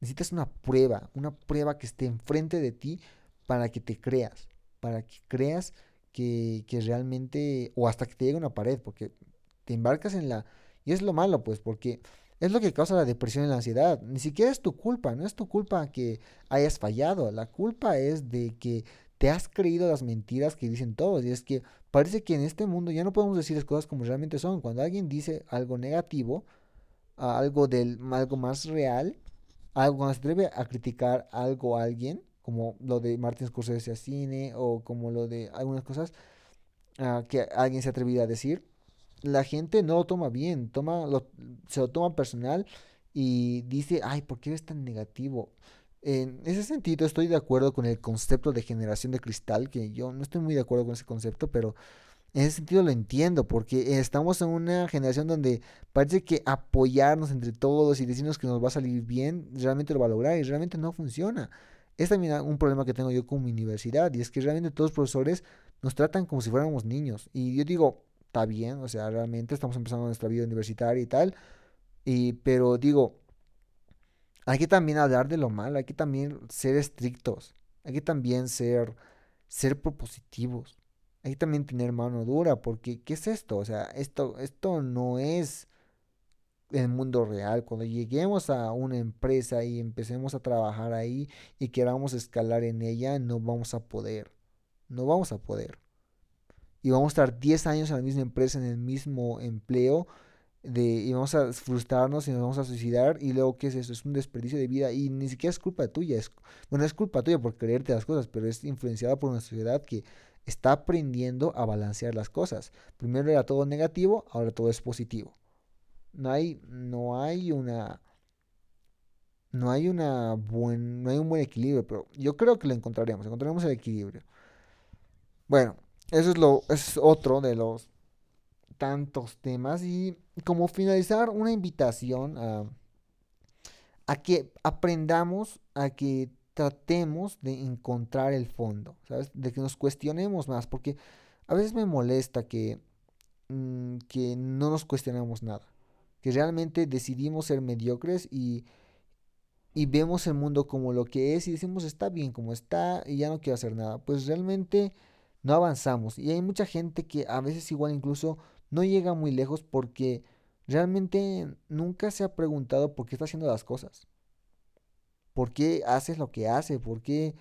necesitas una prueba, una prueba que esté enfrente de ti para que te creas, para que creas que, que realmente, o hasta que te llegue una pared, porque te embarcas en la... Y es lo malo, pues, porque es lo que causa la depresión y la ansiedad. Ni siquiera es tu culpa, no es tu culpa que hayas fallado. La culpa es de que te has creído las mentiras que dicen todos. Y es que parece que en este mundo ya no podemos decir las cosas como realmente son. Cuando alguien dice algo negativo, algo, del, algo más real, algo se atreve a criticar algo a alguien, como lo de Martin Scorsese a cine o como lo de algunas cosas ah, que alguien se ha atrevido a decir, la gente no lo toma bien, toma, lo, se lo toma personal y dice, ay, ¿por qué eres tan negativo? En ese sentido estoy de acuerdo con el concepto de generación de cristal, que yo no estoy muy de acuerdo con ese concepto, pero en ese sentido lo entiendo, porque estamos en una generación donde parece que apoyarnos entre todos y decirnos que nos va a salir bien, realmente lo va a lograr y realmente no funciona. Es también un problema que tengo yo con mi universidad y es que realmente todos los profesores nos tratan como si fuéramos niños. Y yo digo, está bien, o sea, realmente estamos empezando nuestra vida universitaria y tal. Y, pero digo, hay que también hablar de lo malo, hay que también ser estrictos, hay que también ser, ser propositivos, hay que también tener mano dura, porque ¿qué es esto? O sea, esto, esto no es el mundo real. Cuando lleguemos a una empresa y empecemos a trabajar ahí y queramos escalar en ella, no vamos a poder. No vamos a poder y vamos a estar 10 años en la misma empresa, en el mismo empleo, de, y vamos a frustrarnos y nos vamos a suicidar y luego qué es eso, es un desperdicio de vida y ni siquiera es culpa tuya, es, bueno, es culpa tuya por creerte las cosas, pero es influenciada por una sociedad que está aprendiendo a balancear las cosas. Primero era todo negativo, ahora todo es positivo. No hay, no hay una, no hay una buen, no hay un buen equilibrio, pero yo creo que lo encontraremos, encontraremos el equilibrio. Bueno, eso es, lo, es otro de los tantos temas. Y como finalizar, una invitación a, a que aprendamos, a que tratemos de encontrar el fondo, ¿sabes? De que nos cuestionemos más, porque a veces me molesta que, mm, que no nos cuestionemos nada, que realmente decidimos ser mediocres y, y vemos el mundo como lo que es y decimos está bien como está y ya no quiero hacer nada. Pues realmente no avanzamos. Y hay mucha gente que a veces igual incluso no llega muy lejos porque realmente nunca se ha preguntado por qué está haciendo las cosas. ¿Por qué hace lo que hace? ¿Por qué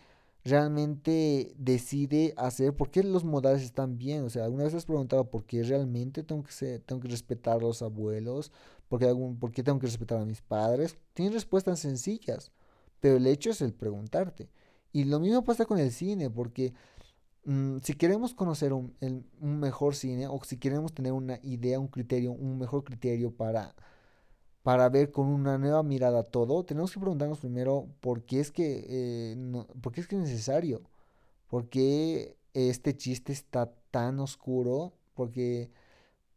realmente decide hacer? ¿Por qué los modales están bien? O sea, ¿alguna vez has preguntado por qué realmente tengo que, tengo que respetar a los abuelos? ¿Por qué, algún, ¿Por qué tengo que respetar a mis padres? Tienen respuestas sencillas, pero el hecho es el preguntarte. Y lo mismo pasa con el cine, porque Mm, si queremos conocer un, mejor cine o si queremos tener una idea, un criterio, un mejor criterio para, para ver con una nueva mirada todo, tenemos que preguntarnos primero por qué es que, eh, por qué es, que es necesario, por qué este chiste está tan oscuro, porque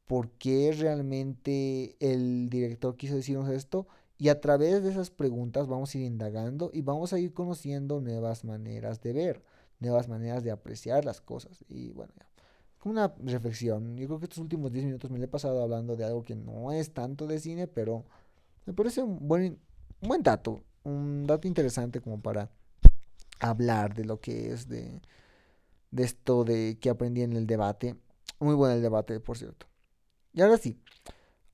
por qué realmente el director quiso decirnos esto. Y a través de esas preguntas vamos a ir indagando y vamos a ir conociendo nuevas maneras de ver nuevas maneras de apreciar las cosas. Y bueno, ya. Como una reflexión. Yo creo que estos últimos 10 minutos me he pasado hablando de algo que no es tanto de cine, pero me parece un buen, un buen dato. Un dato interesante como para hablar de lo que es de, de esto de que aprendí en el debate. Muy bueno el debate, por cierto. Y ahora sí,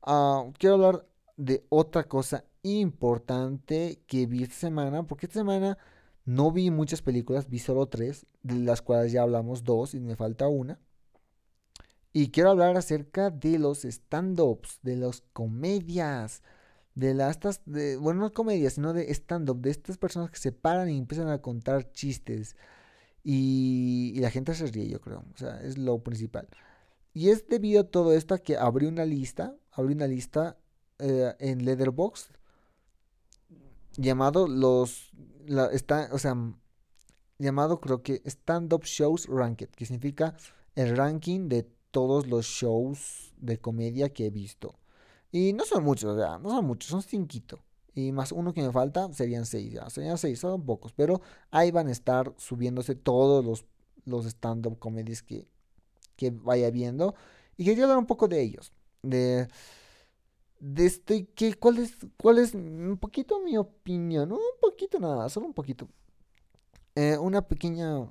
uh, quiero hablar de otra cosa importante que vi esta semana, porque esta semana no vi muchas películas, vi solo tres, de las cuales ya hablamos dos y me falta una. Y quiero hablar acerca de los stand-ups, de las comedias, de las, bueno, no comedias, sino de stand-up, de estas personas que se paran y empiezan a contar chistes. Y, la gente se ríe, yo creo. O sea, es lo principal. Y es debido a todo esto que abrí una lista, abrí una lista eh, en Letterboxd llamado los está, o sea, llamado creo que Stand Up Shows Ranked, que significa el ranking de todos los shows de comedia que he visto. Y no son muchos, o sea, no son muchos, son cinquito. Y más uno que me falta serían seis, ya, serían seis, son pocos, pero ahí van a estar subiéndose todos los los stand-up comedies que, que vaya viendo. Y quería hablar un poco de ellos. De, de este, que, ¿cuál, es, ¿Cuál es un poquito mi opinión? Un poquito nada, solo un poquito. Eh, una pequeña,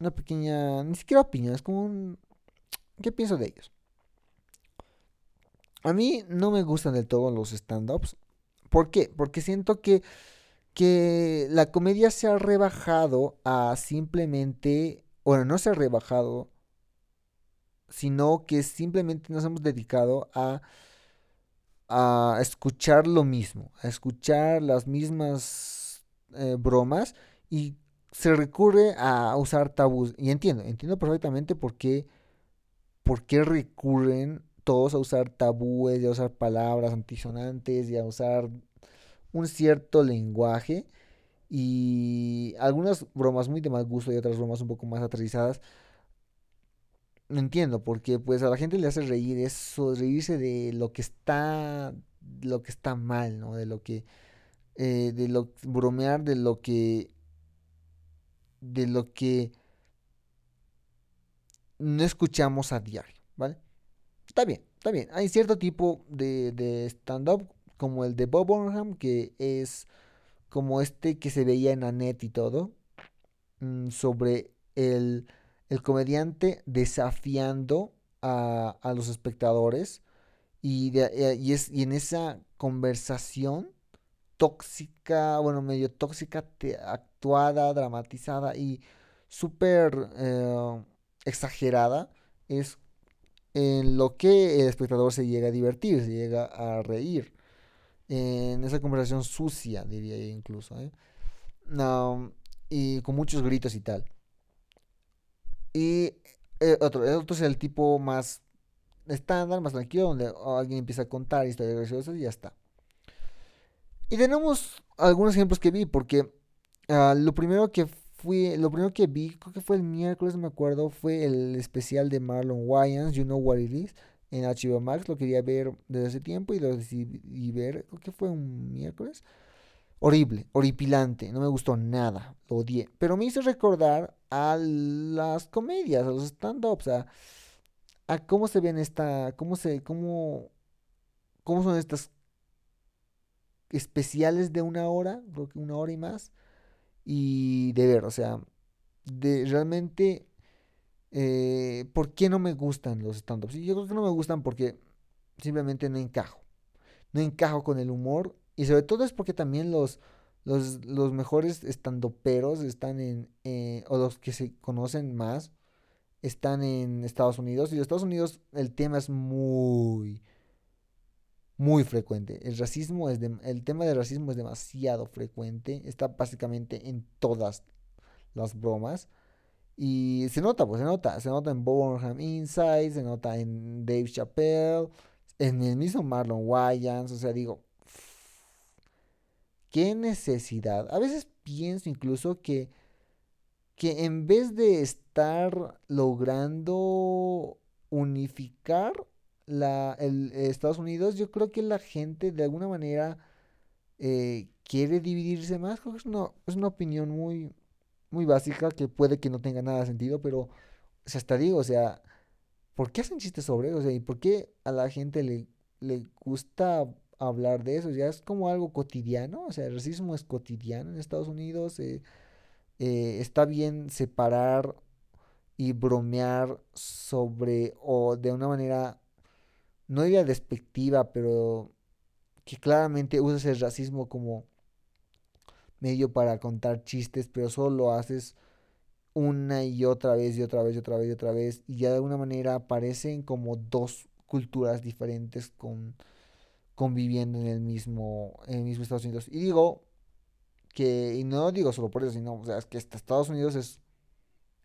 una pequeña, ni siquiera opinión, es como un... ¿Qué pienso de ellos? A mí no me gustan del todo los stand-ups. ¿Por qué? Porque siento que, que la comedia se ha rebajado a simplemente, bueno, no se ha rebajado, sino que simplemente nos hemos dedicado a, a escuchar lo mismo, a escuchar las mismas eh, bromas y se recurre a usar tabús. Y entiendo, entiendo perfectamente por qué, por qué recurren todos a usar tabúes, y a usar palabras antisonantes y a usar un cierto lenguaje. Y algunas bromas muy de mal gusto y otras bromas un poco más aterrizadas. No entiendo, porque pues a la gente le hace reír eso, reírse de lo que está, lo que está mal, ¿no? De lo que, eh, de lo, bromear de lo que de lo que no escuchamos a diario, ¿vale? Está bien, está bien. Hay cierto tipo de, de stand-up, como el de Bob Burnham, que es como este que se veía en Annette y todo, mm, sobre el, el, comediante desafiando a, a los espectadores. Y, eh, y, es, y en esa conversación tóxica, bueno, medio tóxica, actuada, dramatizada y súper eh, exagerada, es en lo que el espectador se llega a divertir, se llega a reír. En esa conversación sucia, diría yo incluso. ¿eh? y con muchos gritos y tal. Y eh, otro, otro es el tipo más estándar, más tranquilo, donde alguien empieza a contar historias graciosas y ya está. Y tenemos algunos ejemplos que vi, porque uh, lo primero que fui, lo primero que vi, creo que fue el miércoles, me acuerdo, fue el especial de Marlon Wayans, You Know What It Is, en HBO Max. Lo quería ver desde hace tiempo y lo decidí ver, creo que fue un miércoles. Horrible, horripilante, no me gustó nada, lo odié. Pero me hizo recordar a las comedias, a los stand-ups, a, a, cómo se ven esta, cómo se, cómo, cómo son estas especiales de una hora, creo que una hora y más, y de ver, o sea, de realmente, eh, ¿por qué no me gustan los stand-ups? Yo creo que no me gustan porque simplemente no encajo, no encajo con el humor, y sobre todo es porque también los, los, los mejores estandoperos están en, eh, o los que se conocen más, están en Estados Unidos, y en Estados Unidos el tema es muy muy frecuente. El racismo es el tema del racismo es demasiado frecuente, está básicamente en todas las bromas y se nota, pues se nota, se nota en Burnham Inside, se nota en Dave Chappelle, en el mismo Marlon Wayans, o sea, digo, qué necesidad. A veces pienso incluso que que en vez de estar logrando unificar la, el, Estados Unidos, yo creo que la gente de alguna manera eh, quiere dividirse más. Creo que es una, es una opinión muy, muy básica que puede que no tenga nada de sentido, pero o sea, hasta digo, o sea, ¿por qué hacen chistes sobre eso? O sea, ¿y por qué a la gente le, le gusta hablar de eso? Ya es como algo cotidiano, o sea, el racismo es cotidiano en Estados Unidos. Eh, eh, está bien separar y bromear sobre o de una manera no diría despectiva, pero que claramente usas el racismo como medio para contar chistes, pero solo lo haces una y otra vez y otra vez y otra vez y otra vez y ya de alguna manera aparecen como dos culturas diferentes con conviviendo en el mismo en el mismo Estados Unidos y digo que y no digo solo por eso sino o sea es que Estados Unidos es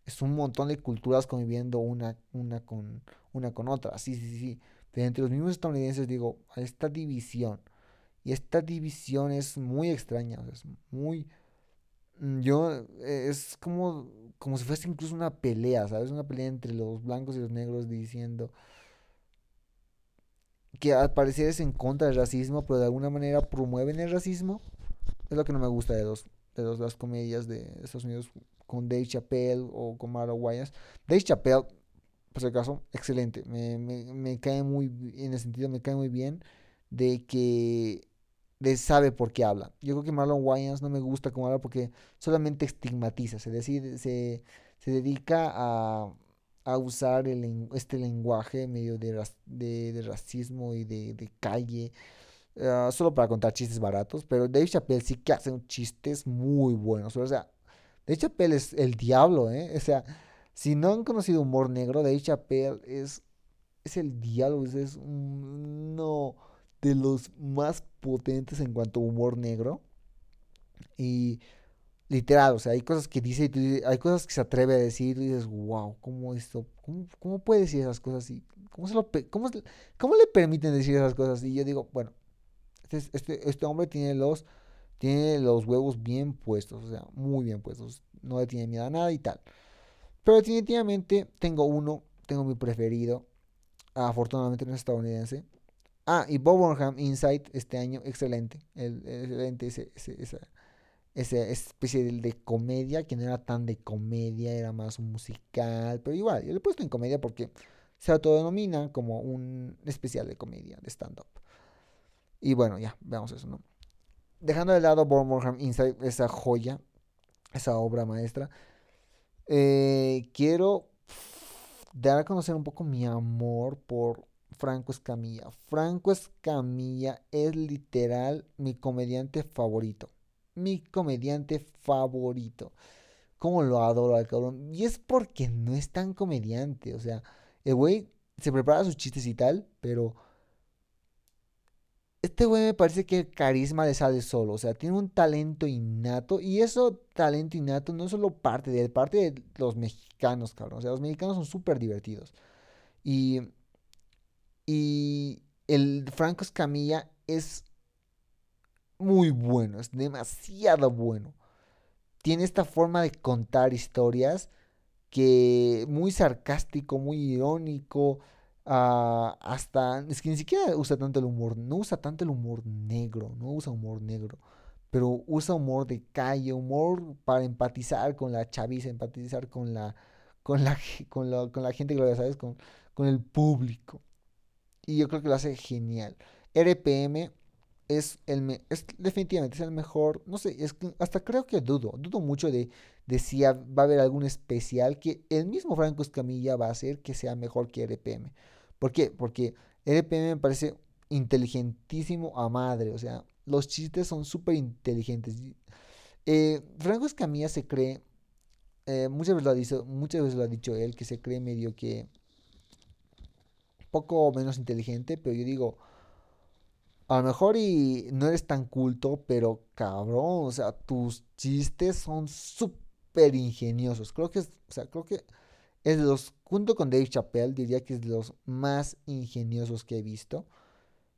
es un montón de culturas conviviendo una una con una con otra sí sí sí entre los mismos estadounidenses, digo, esta división. Y esta división es muy extraña, es muy... Mm, yo, eh, es como, como si fuese incluso una pelea, ¿sabes? Una pelea entre los blancos y los negros diciendo que al parecer es en contra del racismo, pero de alguna manera promueven el racismo. Es lo que no me gusta de, los, de las comedias de Estados Unidos con Dave Chappelle o con Marlon Wayans. Dave Chappelle, por si acaso, excelente. Me, me, me, cae muy, en el sentido, me cae muy bien de que de sabe por qué habla. Yo creo que Marlon Wayans no me gusta cómo habla porque solamente estigmatiza, se, decide, se, se dedica a, a usar este lenguaje medio de, de, racismo y de, de calle. Uh, solo para contar chistes baratos, pero Dave Chappelle sí que hace chistes muy buenos. O sea, Dave Chappelle es el diablo, ¿eh? O sea, si no han conocido humor negro, Dave Chappelle es, es el diablo, es uno de los más potentes en cuanto a humor negro. Y literal, o sea, hay cosas que dice, y hay cosas que se atreve a decir y dices, wow, ¿cómo esto? ¿Cómo, puede decir esas cosas? ¿cómo, se lo, cómo, ¿Cómo le permiten decir esas cosas? Y yo digo, bueno, este, este, este hombre tiene los tiene los huevos bien puestos, o sea, muy bien puestos. No le tiene miedo a nada y tal. Pero definitivamente tengo uno, tengo mi preferido. Afortunadamente no es estadounidense. Ah, y Bob Burnham Insight este año, excelente. El, excelente ese, esa, esa especie de, comedia, que no era tan de comedia, era más musical. Pero igual, yo le he puesto en comedia porque se autodenomina como un especial de comedia, de stand-up. Y bueno, ya, veamos eso, ¿no? dejando de lado Bornholm Inside, esa joya, esa obra maestra, eh, quiero dar a conocer un poco mi amor por Franco Escamilla. Franco Escamilla es literal mi comediante favorito. Mi comediante favorito. Como lo adoro al cabrón. Y es porque no es tan comediante. O sea, el güey se prepara sus chistes y tal, pero este güey me parece que el carisma le sale solo, o sea, tiene un talento innato y eso talento innato no es solo parte de él, parte de los mexicanos, cabrón, o sea, los mexicanos son súper divertidos. Y, y el Franco Escamilla es muy bueno, es demasiado bueno. Tiene esta forma de contar historias que muy sarcástico, muy irónico, Ah, hasta, es que ni siquiera usa tanto el humor, no usa tanto el humor negro, no usa humor negro, pero usa humor de calle, humor para empatizar con la chaviza, empatizar con la, con la, con la, con la gente que lo ¿sabes? Con, con el público. Y yo creo que lo hace genial. RPM es el es definitivamente es el mejor, no sé, es hasta creo que dudo, dudo mucho de, de si va a haber algún especial que el mismo Franco Escamilla va a hacer que sea mejor que RPM. ¿Por qué? Porque RPM me parece inteligentísimo a madre. O sea, los chistes son súper inteligentes. Eh, Franco Escamilla se cree, eh, muchas, veces lo ha dicho, muchas veces lo ha dicho él, que se cree medio que poco menos inteligente, pero yo digo, a lo mejor y no eres tan culto, pero cabrón, o sea, tus chistes son súper ingeniosos. Creo que es, o sea, creo que es de los, junto con Dave Chappelle, diría que es de los más ingeniosos que he visto.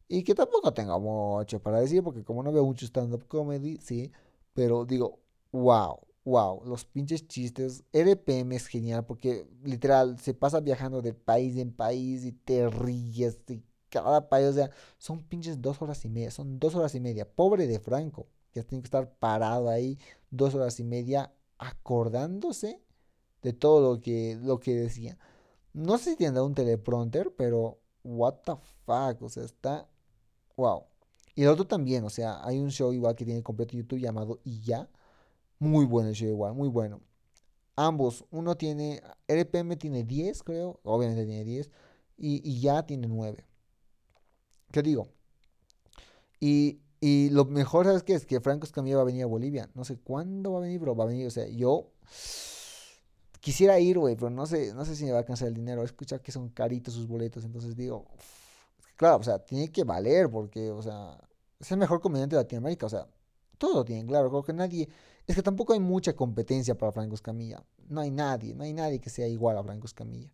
Y que tampoco tengo mucho para decir, porque como no veo mucho stand-up comedy, sí. Pero digo, wow, wow, los pinches chistes. RPM es genial porque literal se pasa viajando de país en país y te ríes de cada país. O sea, son pinches dos horas y media, son dos horas y media. Pobre de Franco, que tiene que estar parado ahí dos horas y media acordándose de todo lo que, lo que decía. No sé si tiene un teleprompter, pero what the fuck, o sea, está wow. Y el otro también, o sea, hay un show igual que tiene completo YouTube llamado Y ya. Muy bueno el show igual, muy bueno. Ambos, uno tiene, RPM tiene 10, creo, obviamente tiene 10, y, y ya tiene 9. ¿Qué digo? Y, y lo mejor, ¿sabes qué? Es que Franco Escamilla va a venir a Bolivia. No sé cuándo va a venir, pero va a venir, o sea, yo Quisiera ir, güey, pero no sé, no sé si me va a alcanzar el dinero. Escucha que son caritos sus boletos, entonces digo, claro, o sea, tiene que valer porque, o sea, es el mejor comediante de Latinoamérica, o sea, todo lo tienen, claro, creo que nadie, es que tampoco hay mucha competencia para Franco Escamilla, no hay nadie, no hay nadie que sea igual a Franco Escamilla.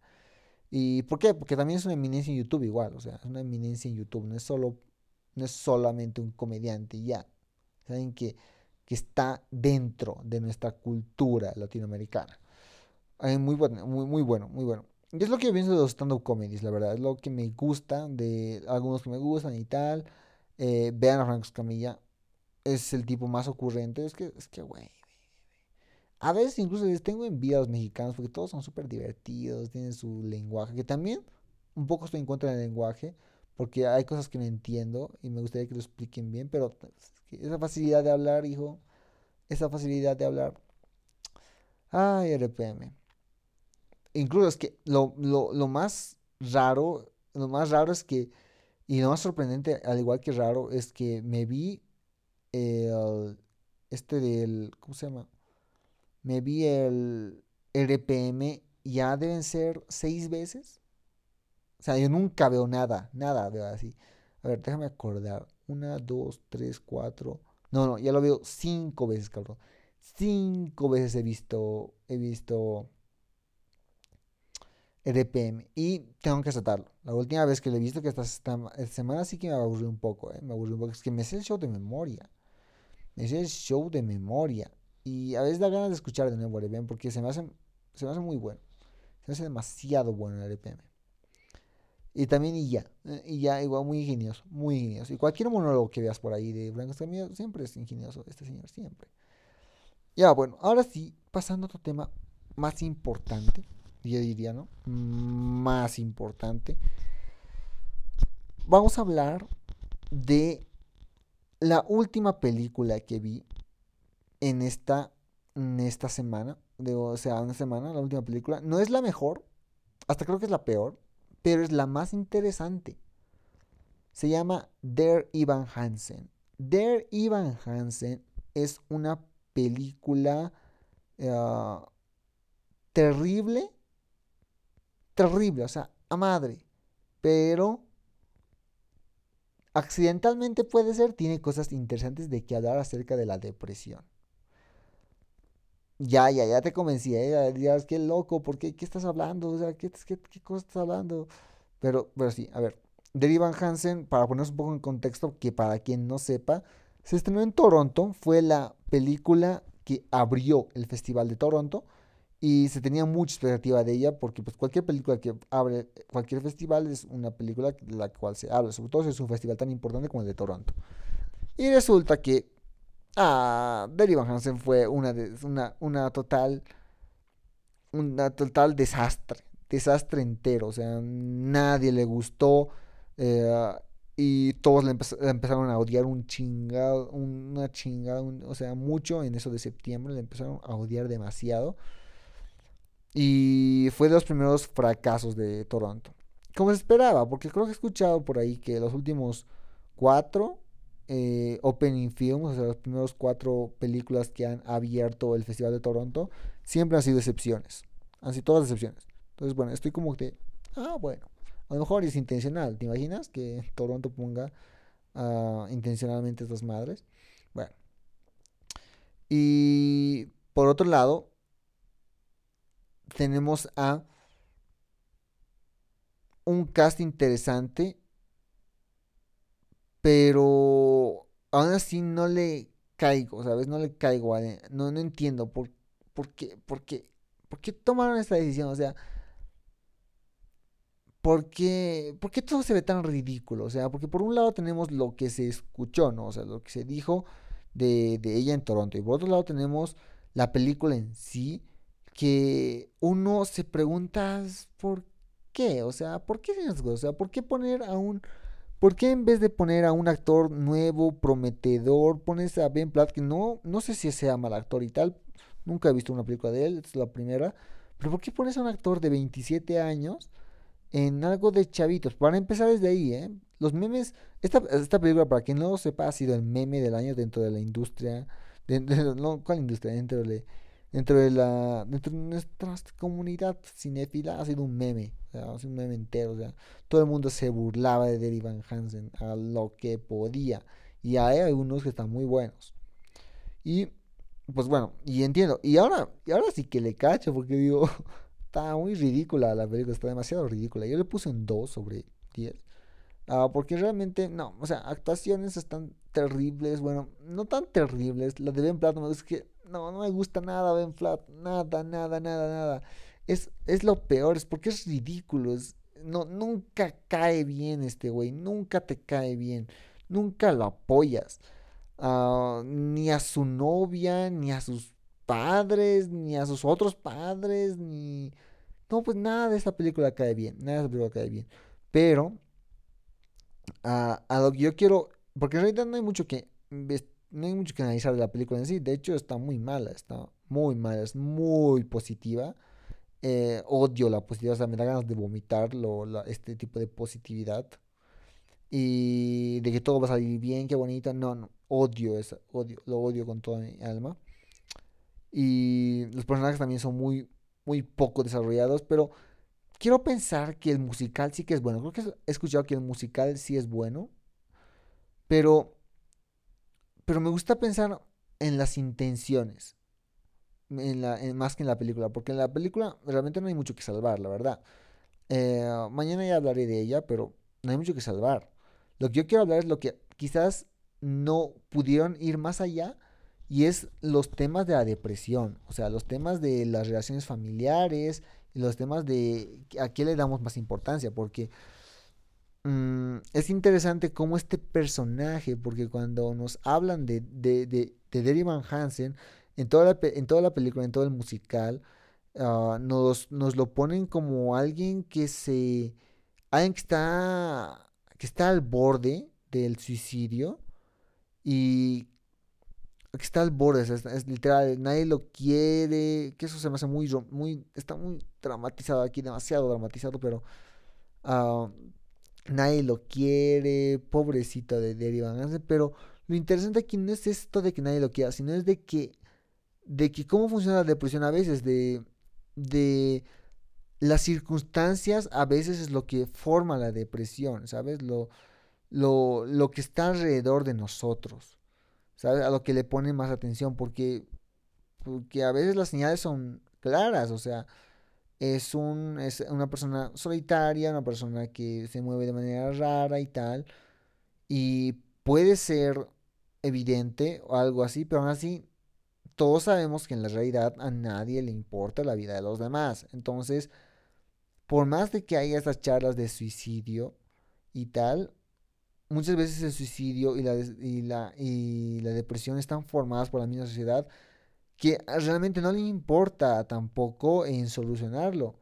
¿Y por qué? Porque también es una eminencia en YouTube igual, o sea, es una eminencia en YouTube, no es solo, no es solamente un comediante ya, saben que, que está dentro de nuestra cultura latinoamericana muy, bueno, muy, muy bueno, muy bueno. Y es lo que yo pienso de los stand-up comedies, la verdad. Es lo que me gusta, de algunos que me gustan y tal. Eh, vean a Franco Camilla. Es el tipo más ocurrente. Es que, es que, güey. A veces incluso les tengo envidia a los mexicanos porque todos son súper divertidos, tienen su lenguaje, que también un poco estoy en contra del lenguaje porque hay cosas que no entiendo y me gustaría que lo expliquen bien, pero esa facilidad de hablar, hijo, esa facilidad de hablar. Ay, RPM. Incluso es que lo, lo más raro, lo más raro es que, y lo más sorprendente, al igual que raro, es que me vi el, este del, ¿cómo se llama? Me vi el RPM, ya deben ser seis veces. O sea, yo nunca veo nada, nada veo así. A ver, déjame acordar. Una, dos, tres, cuatro. No, no, ya lo veo cinco veces, cabrón. Cinco veces he visto, he visto RPM y tengo que aceptarlo. La última vez que lo he visto, que esta, semana sí que me aburrió un poco, ¿eh? me aburrió un poco. Es que me sé el show de memoria. Me sé el show de memoria. Y a veces da ganas de escuchar de nuevo RPM porque se me hace, se me hace muy bueno. Se me hace demasiado bueno el RPM. Y también y ya, y ya igual muy ingenioso, muy ingenioso. Y cualquier monólogo que veas por ahí de Blanco Escamillo siempre es ingenioso este señor, siempre. Ya, bueno, ahora sí, pasando a otro tema más importante, yo diría, ¿no? Más importante. Vamos a hablar de la última película que vi en esta, esta semana. O sea, una semana, la última película. No es la mejor, hasta creo que es la peor pero es la más interesante. Se llama Der Ivan Hansen. Der Ivan Hansen es una película eh, terrible, terrible, o sea, a madre, pero accidentalmente puede ser, tiene cosas interesantes de que hablar acerca de la depresión. Ya, ya, ya te convencí, ¿eh? Ya dirás, qué loco, ¿por qué? ¿Qué estás hablando? O sea, ¿qué, qué, qué cosa estás hablando? Pero, pero sí, a ver. Derry Van Hansen, para ponernos un poco en contexto, que para quien no sepa, se estrenó en Toronto, fue la película que abrió el Festival de Toronto y se tenía mucha expectativa de ella porque pues cualquier película que abre cualquier festival es una película de la cual se habla, sobre todo si es un festival tan importante como el de Toronto. Y resulta que Ah, Derry Van Hansen fue una, una, una total. Una total desastre. Desastre entero. O sea, nadie le gustó. Eh, y todos le, empezaron a odiar un chingado. Una chingada. o sea, mucho en eso de septiembre. Le empezaron a odiar demasiado. Y fue de los primeros fracasos de Toronto. Como se esperaba, porque creo que he escuchado por ahí que los últimos cuatro eh, opening films, o sea, las primeras cuatro películas que han abierto el Festival de Toronto, siempre han sido excepciones. Han sido todas excepciones. Entonces, bueno, estoy como que, ah, bueno, a lo mejor es intencional. ¿Te imaginas que Toronto ponga uh, intencionalmente estas madres? Bueno. Y por otro lado, tenemos a un cast interesante pero aún así no le caigo, ¿sabes? No le caigo, no, no entiendo por, por, qué, por, tomaron esta decisión, o sea, ¿por qué, ¿por qué todo se ve tan ridículo? O sea, porque por un lado tenemos lo que se escuchó, ¿no? O sea, lo que se dijo de, de ella en Toronto, y por otro lado tenemos la película en sí, que uno se pregunta, ¿por qué? O sea, ¿por qué? O sea, ¿por qué poner a un ¿Por qué en vez de poner a un actor nuevo, prometedor, pones a Ben Platt, que no, no sé si sea mal actor y tal, nunca he visto una película de él, es la primera, pero ¿por qué pones a un actor de 27 años en algo de chavitos? Para empezar desde ahí, ¿eh? Los memes, esta, esta película, para quien no lo sepa, ha sido el meme del año dentro de la industria, de, ¿cuál industria? Dentro de, dentro de la dentro de nuestra comunidad cinéfila ha sido un meme, o sea, un meme entero, o sea, todo el mundo se burlaba de Derry Van Hansen a lo que podía y hay algunos que están muy buenos. Y pues bueno, y entiendo, y ahora y ahora sí que le cacho porque digo, está muy ridícula la película, está demasiado ridícula. Yo le puse un 2 sobre 10. Ah, porque realmente, no, o sea, actuaciones están terribles, bueno, no tan terribles. La de Ben Platt, es que no, no me gusta nada Ben Flat, nada, nada, nada, nada. Es, es lo peor, es porque es ridículo, no, nunca cae bien este güey, nunca te cae bien, nunca lo apoyas. Ah, ni a su novia, ni a sus padres, ni a sus otros padres, ni... No, pues nada de esta película cae bien, nada de esta película cae bien. Pero, a, a lo que yo quiero, porque en realidad no hay mucho que, no hay mucho que analizar de la película en sí, de hecho está muy mala, está muy mala, es muy positiva. Eh, odio la positividad, o sea, me da ganas de vomitar este tipo de positividad. Y de que todo va a salir bien, qué bonita. No, no, odio eso, odio, lo odio con toda mi alma. Y los personajes también son muy, muy poco desarrollados, pero quiero pensar que el musical sí que es bueno. Creo que he escuchado que el musical sí es bueno, pero, pero me gusta pensar en las intenciones en la, más que en la película, porque en la película realmente no hay mucho que salvar, la verdad. Eh, mañana ya hablaré de ella, pero no hay mucho que salvar. Lo que yo quiero hablar es lo que quizás no pudieron ir más allá y es los temas de la depresión, o sea, los temas de las relaciones familiares y los temas de a qué le damos más importancia, porque mm, es interesante cómo este personaje, porque cuando nos hablan de, de, de, de Van Hansen, en toda la, en toda la película, en todo el musical, ah, nos, nos, lo ponen como alguien que se. alguien que está. que está al borde del suicidio y que está al borde, es, literal, nadie lo quiere, que eso se me hace muy, muy, está muy dramatizado aquí, demasiado dramatizado, pero ah, nadie lo quiere, pobrecito de Derry pero lo interesante aquí no es esto de que nadie lo quiera, sino es de que de que cómo funciona la depresión a veces, de, de las circunstancias a veces es lo que forma la depresión, ¿sabes? Lo, lo, lo que está alrededor de nosotros, ¿sabes? A lo que le pone más atención, porque, porque a veces las señales son claras, o sea, es, un, es una persona solitaria, una persona que se mueve de manera rara y tal, y puede ser evidente o algo así, pero aún así todos sabemos que en la realidad a nadie le importa la vida de los demás. Entonces, por más de que haya estas charlas de suicidio y tal, muchas veces el suicidio y la, y la, y la depresión están formadas por la misma sociedad que realmente no le importa tampoco en solucionarlo.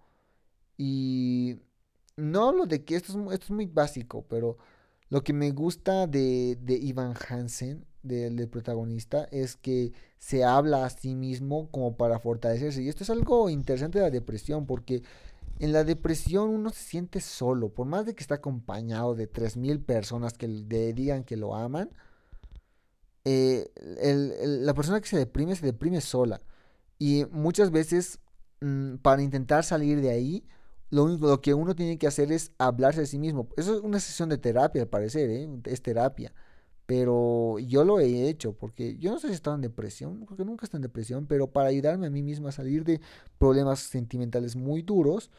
Y no hablo de que esto es, esto es muy básico, pero lo que me gusta de, de Ivan Hansen del, protagonista es que se habla a sí mismo como para fortalecerse. Y esto es algo interesante de la depresión, porque en la depresión uno se siente solo, por más de que está acompañado de 3.000 personas que le digan que lo aman, eh, la persona que se deprime se deprime sola. Y muchas veces mm, para intentar salir de ahí, lo único lo que uno tiene que hacer es hablarse a sí mismo. Eso es una sesión de terapia, al parecer, ¿eh? es terapia. Pero yo lo he hecho porque yo no sé si estaba en depresión, porque nunca estoy en depresión, pero para ayudarme a mí mismo a salir de problemas sentimentales muy duros,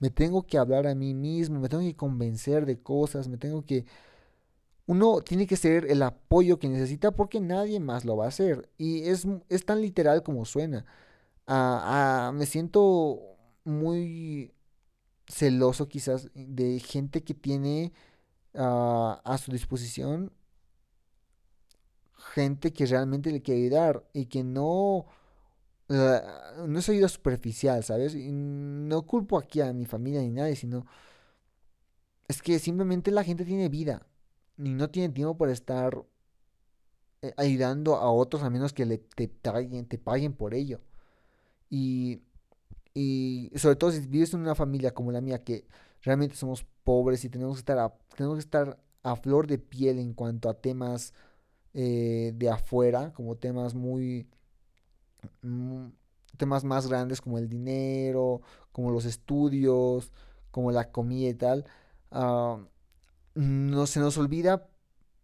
me tengo que hablar a mí mismo, me tengo que convencer de cosas, me tengo que... Uno tiene que ser el apoyo que necesita porque nadie más lo va a hacer. Y es, es tan literal como suena. Ah, ah, me siento muy celoso quizás de gente que tiene ah, a su disposición gente que realmente le quiere ayudar y que no, eh, no es ayuda superficial, ¿sabes? Y no culpo aquí a mi familia ni nadie, sino es que simplemente la gente tiene vida y no tiene tiempo para estar eh, ayudando a otros a menos que le, te, paguen, te paguen por ello. Y, y sobre todo si vives en una familia como la mía que realmente somos pobres y tenemos que estar tenemos que estar a flor de piel en cuanto a temas eh, de afuera, como temas muy... Mm, temas más grandes como el dinero, como los estudios, como la comida y tal, ah, no se nos olvida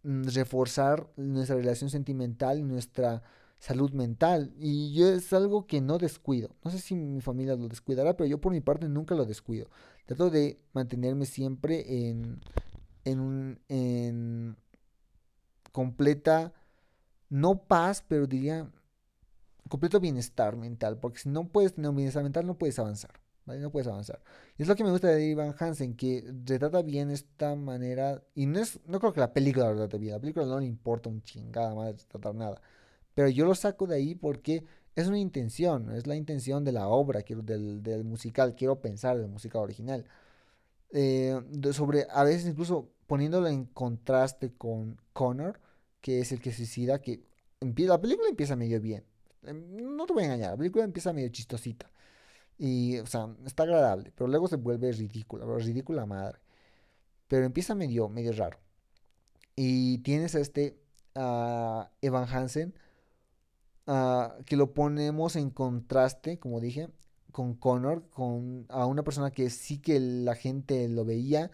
mm, reforzar nuestra relación sentimental nuestra salud mental. Y yo es algo que no descuido. No sé si mi familia lo descuidará, pero yo por mi parte nunca lo descuido. Trato de mantenerme siempre en, en, un, en completa, no paz, pero diría completo bienestar mental, porque si no puedes tener un bienestar mental, no puedes avanzar, ¿vale? No puedes avanzar. Y es lo que me gusta de Ivan Hansen, que retrata bien esta manera, y no es, no creo que la película lo retrate bien, la película no le importa un chingada más tratar nada, pero yo lo saco de ahí porque es una intención, es la intención de la obra, quiero, del, del musical, quiero pensar del musical original. Eh, sobre, a veces incluso poniéndolo en contraste con Connor, que es el que suicida, que la película empieza medio bien. Em, no te voy a engañar, la película empieza medio chistosita. Y, o sea, está agradable, pero luego se vuelve ridícula, ridícula madre. Pero empieza medio, medio raro. Y tienes a este Evan Hansen, que lo ponemos en contraste, como dije, con Connor, con a una persona que sí que la gente lo veía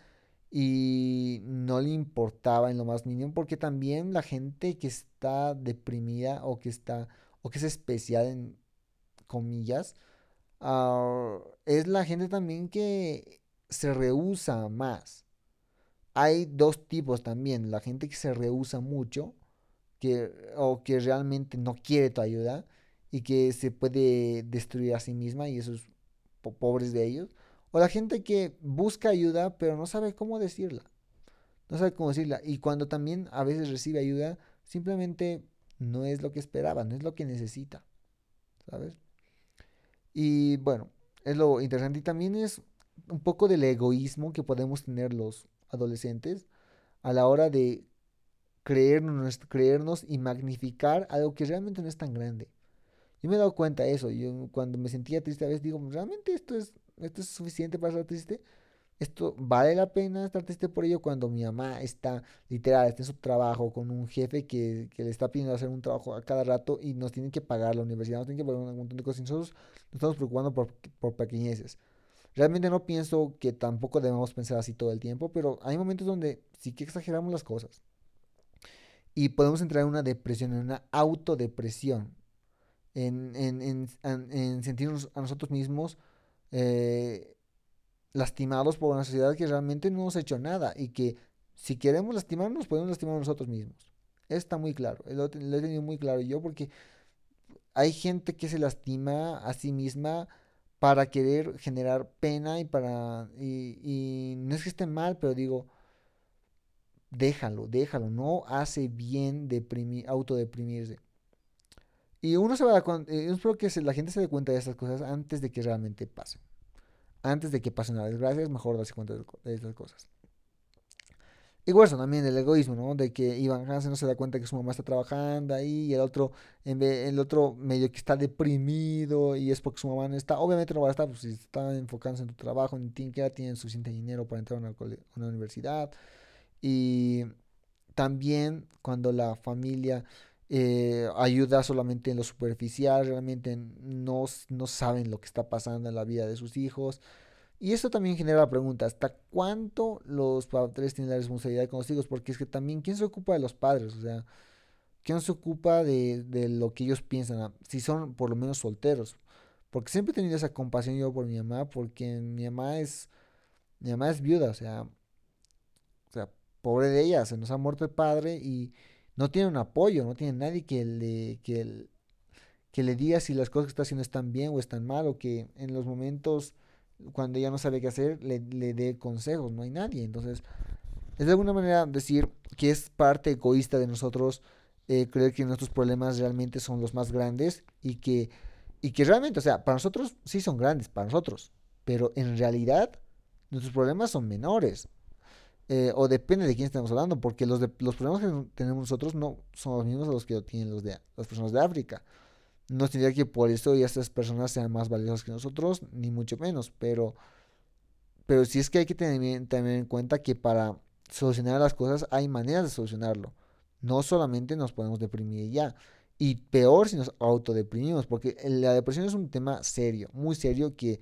y no le importaba en lo más mínimo, porque también la gente que está deprimida o que está o que es especial en comillas, ah, es la gente también que se rehúsa más. Hay dos tipos también, la gente que se rehúsa mucho que, o que realmente no quiere tu ayuda y que se puede destruir a sí misma y esos pobres de ellos. O la gente que busca ayuda pero no sabe cómo decirla. No sabe cómo decirla. Y cuando también a veces recibe ayuda, simplemente no es lo que esperaba, no es lo que necesita. ¿Sabes? Y bueno, es lo interesante. Y también es un poco del egoísmo que podemos tener los adolescentes a la hora de creernos, creernos y magnificar algo que realmente no es tan grande. Yo me he dado cuenta de eso. Yo cuando me sentía triste a veces digo, ¿realmente esto es, esto es suficiente para estar triste? Esto vale la pena estar triste por ello cuando mi mamá está literal, está en su trabajo con un jefe que, le está pidiendo hacer un trabajo a cada rato y nos tienen que pagar la universidad, nos tienen que pagar un montón de cosas y nosotros nos estamos preocupando por, por pequeñeces. Realmente no pienso que tampoco debemos pensar así todo el tiempo, pero hay momentos donde sí que exageramos las cosas. Y podemos entrar en una depresión, en una autodepresión, en, en, sentirnos a nosotros mismos eh, lastimados por una sociedad que realmente no nos ha hecho nada y que si queremos lastimarnos, podemos lastimar a nosotros mismos. Está muy claro, lo, he tenido muy claro yo porque hay gente que se lastima a sí misma para querer generar pena y para y, y no es que esté mal, pero digo, déjalo, déjalo, no hace bien deprimir, autodeprimirse. Y uno se va a dar cuenta, eh, espero que la gente se dé cuenta de estas cosas antes de que realmente pasen. Antes de que pasen una desgracia, es mejor darse cuenta de estas cosas. Igual eso también el egoísmo, ¿no? De que Iván Hansen no se da cuenta que su mamá está trabajando ahí y el otro, en el otro medio que está deprimido y es porque su mamá no está. Obviamente no va a estar, pues si está enfocándose en tu trabajo, ni tiene, que tienen suficiente dinero para entrar a una universidad. Y también cuando la familia eh, ayuda solamente en lo superficial, realmente no, no saben lo que está pasando en la vida de sus hijos. Y eso también genera la pregunta, ¿hasta cuánto los padres tienen la responsabilidad con los hijos? Porque es que también, ¿quién se ocupa de los padres? O sea, ¿quién se ocupa de, de lo que ellos piensan? Ah, si son por lo menos solteros. Porque siempre he tenido esa compasión yo por mi mamá, porque mi mamá es, mi mamá es viuda, o sea, o sea, pobre de ella, se nos ha muerto el padre y no tiene un apoyo, no tiene nadie que le, que, que le diga si las cosas que está haciendo están bien o están mal, o que en los momentos cuando ella no sabe qué hacer, le, le dé consejos, no hay nadie. Entonces, es de alguna manera decir que es parte egoísta de nosotros eh, creer que nuestros problemas realmente son los más grandes y que, y que realmente, o sea, para nosotros sí son grandes, para nosotros, pero en realidad nuestros problemas son menores. Eh, o depende de quién estamos hablando, porque los, de, los problemas que tenemos nosotros no son los mismos a los que tienen los de, las personas de África. No significa que por eso ya estas personas sean más valiosas que nosotros, ni mucho menos, pero, pero sí es que hay que tener, tener en cuenta que para solucionar las cosas hay maneras de solucionarlo. No solamente nos podemos deprimir ya. Y peor si nos autodeprimimos, porque la depresión es un tema serio, muy serio que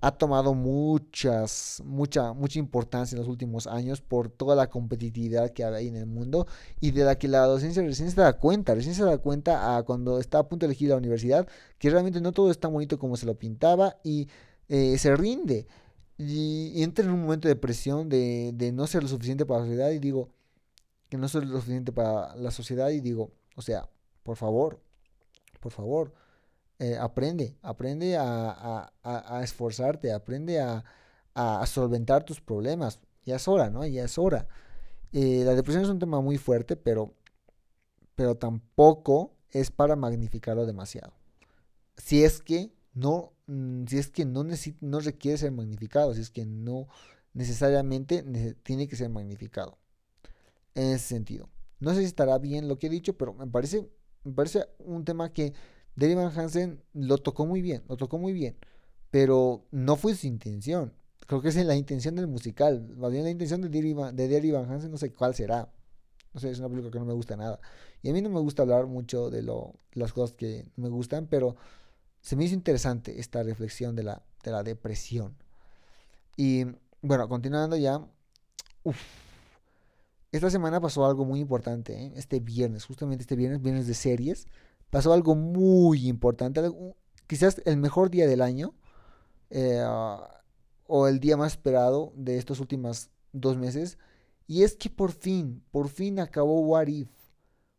ha tomado muchas, mucha, mucha importancia en los últimos años por toda la competitividad que hay en el mundo y de la que la docencia recién se da cuenta, recién se da cuenta a cuando está a punto de elegir la universidad, que realmente no todo es tan bonito como se lo pintaba y eh, se rinde. Y, entra en un momento de presión de, de no ser lo suficiente para la sociedad y digo, que no soy lo suficiente para la sociedad y digo, o sea, por favor, por favor eh, aprende, aprende a, esforzarte, aprende a, solventar tus problemas. Ya es hora, ¿no? Ya es hora. Eh, la depresión es un tema muy fuerte, pero, pero tampoco es para magnificarlo demasiado. si es que no, mm, si es que no, no requiere ser magnificado, si es que no necesariamente tiene que ser magnificado. En ese sentido. No sé si estará bien lo que he dicho, pero me parece, me parece un tema que Derry Van Hansen lo tocó muy bien, lo tocó muy bien, pero no fue su intención. Creo que es la intención del musical, más bien la intención de Derry Van, de Van Hansen, no sé cuál será. No sé, es una película que no me gusta nada. Y a mí no me gusta hablar mucho de lo, las cosas que me gustan, pero se me hizo interesante esta reflexión de la, de la depresión. Y bueno, continuando ya. Esta semana pasó algo muy importante, ¿eh? este viernes, justamente este viernes, viernes de series, pasó algo muy importante, quizás el mejor día del año, eh, o el día más esperado de estos últimos dos meses, y es que por fin, por fin acabó What If.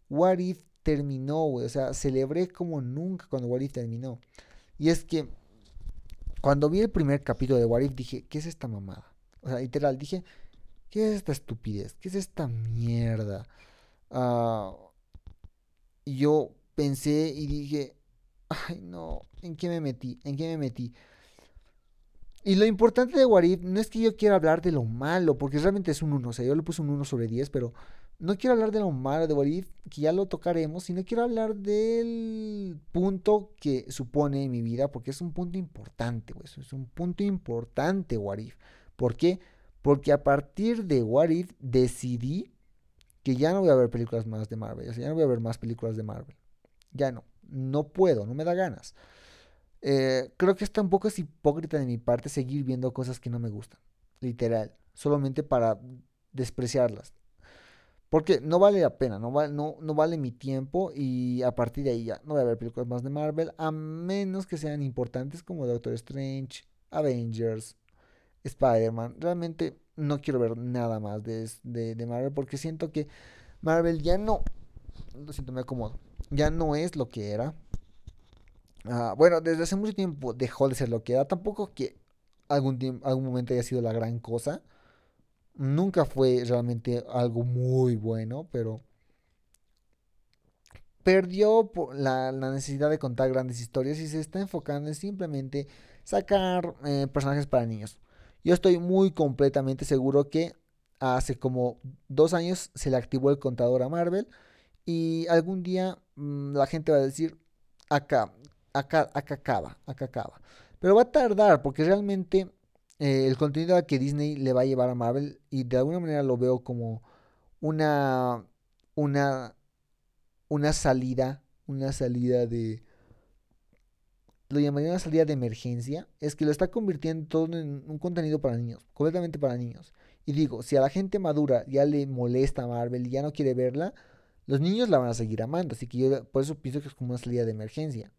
What If terminó, O sea, celebré como nunca cuando What If terminó. Y es que cuando vi el primer capítulo de What If dije, ¿qué es esta mamada? O sea, literal, dije, ¿qué es esta estupidez? ¿Qué es esta mierda? Uh, yo pensé y dije, ay no, ¿en qué me metí? ¿En qué me metí? Y lo importante de Warif no es que yo quiera hablar de lo malo, porque realmente es un 1, o sea, yo le puse un 1 sobre 10, pero no quiero hablar de lo malo de Warif, que ya lo tocaremos, sino quiero hablar del punto que supone en mi vida, porque es un punto importante, pues, es un punto importante Warif. ¿Por qué? Porque a partir de What If decidí que ya no voy a ver películas más de Marvel. O sea, ya no voy a ver más películas de Marvel. Ya no. No puedo, no me da ganas. Eh, creo que está un poco es hipócrita de mi parte seguir viendo cosas que no me gustan. Literal. Solamente para despreciarlas. Porque no vale la pena, no, no, no, vale mi tiempo y a partir de ahí ya no voy a ver películas más de Marvel a menos que sean importantes como Doctor Strange, Avengers, Spider-Man. Realmente no quiero ver nada más de, de, Marvel porque siento que Marvel ya no, lo siento, me acomodo, ya no es lo que era. Ah, bueno, desde hace mucho tiempo dejó de ser lo que era. Tampoco que algún, algún momento haya sido la gran cosa. Nunca fue realmente algo muy bueno, pero perdió la, la, necesidad de contar grandes historias y se está enfocando en simplemente sacar eh, personajes para niños. Yo estoy muy completamente seguro que hace como dos años se le activó el contador a Marvel y algún día mm, la gente va a decir, acá, acá, acá acaba, acá acaba. Pero va a tardar porque realmente eh, el contenido que Disney le va a llevar a Marvel y de alguna manera lo veo como una, una, una salida, una salida de lo llamaría una salida de emergencia, es que lo está convirtiendo todo en un contenido para niños, completamente para niños. Y digo, si a la gente madura ya le molesta Marvel y ya no quiere verla, los niños la van a seguir amando. Así que yo por eso pienso que es como una salida de emergencia.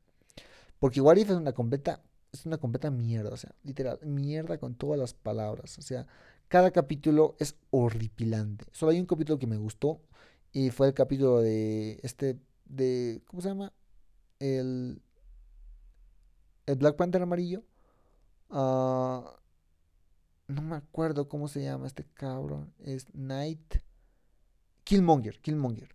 Porque What If es una completa, es una completa mierda, o sea, literal, mierda con todas las palabras. O sea, cada capítulo es horripilante. Solo hay un capítulo que me gustó y fue el capítulo de este, de, ¿cómo se llama? El el Black Panther amarillo. Ah, no me acuerdo cómo se llama este cabrón. Es Night. Killmonger, Killmonger.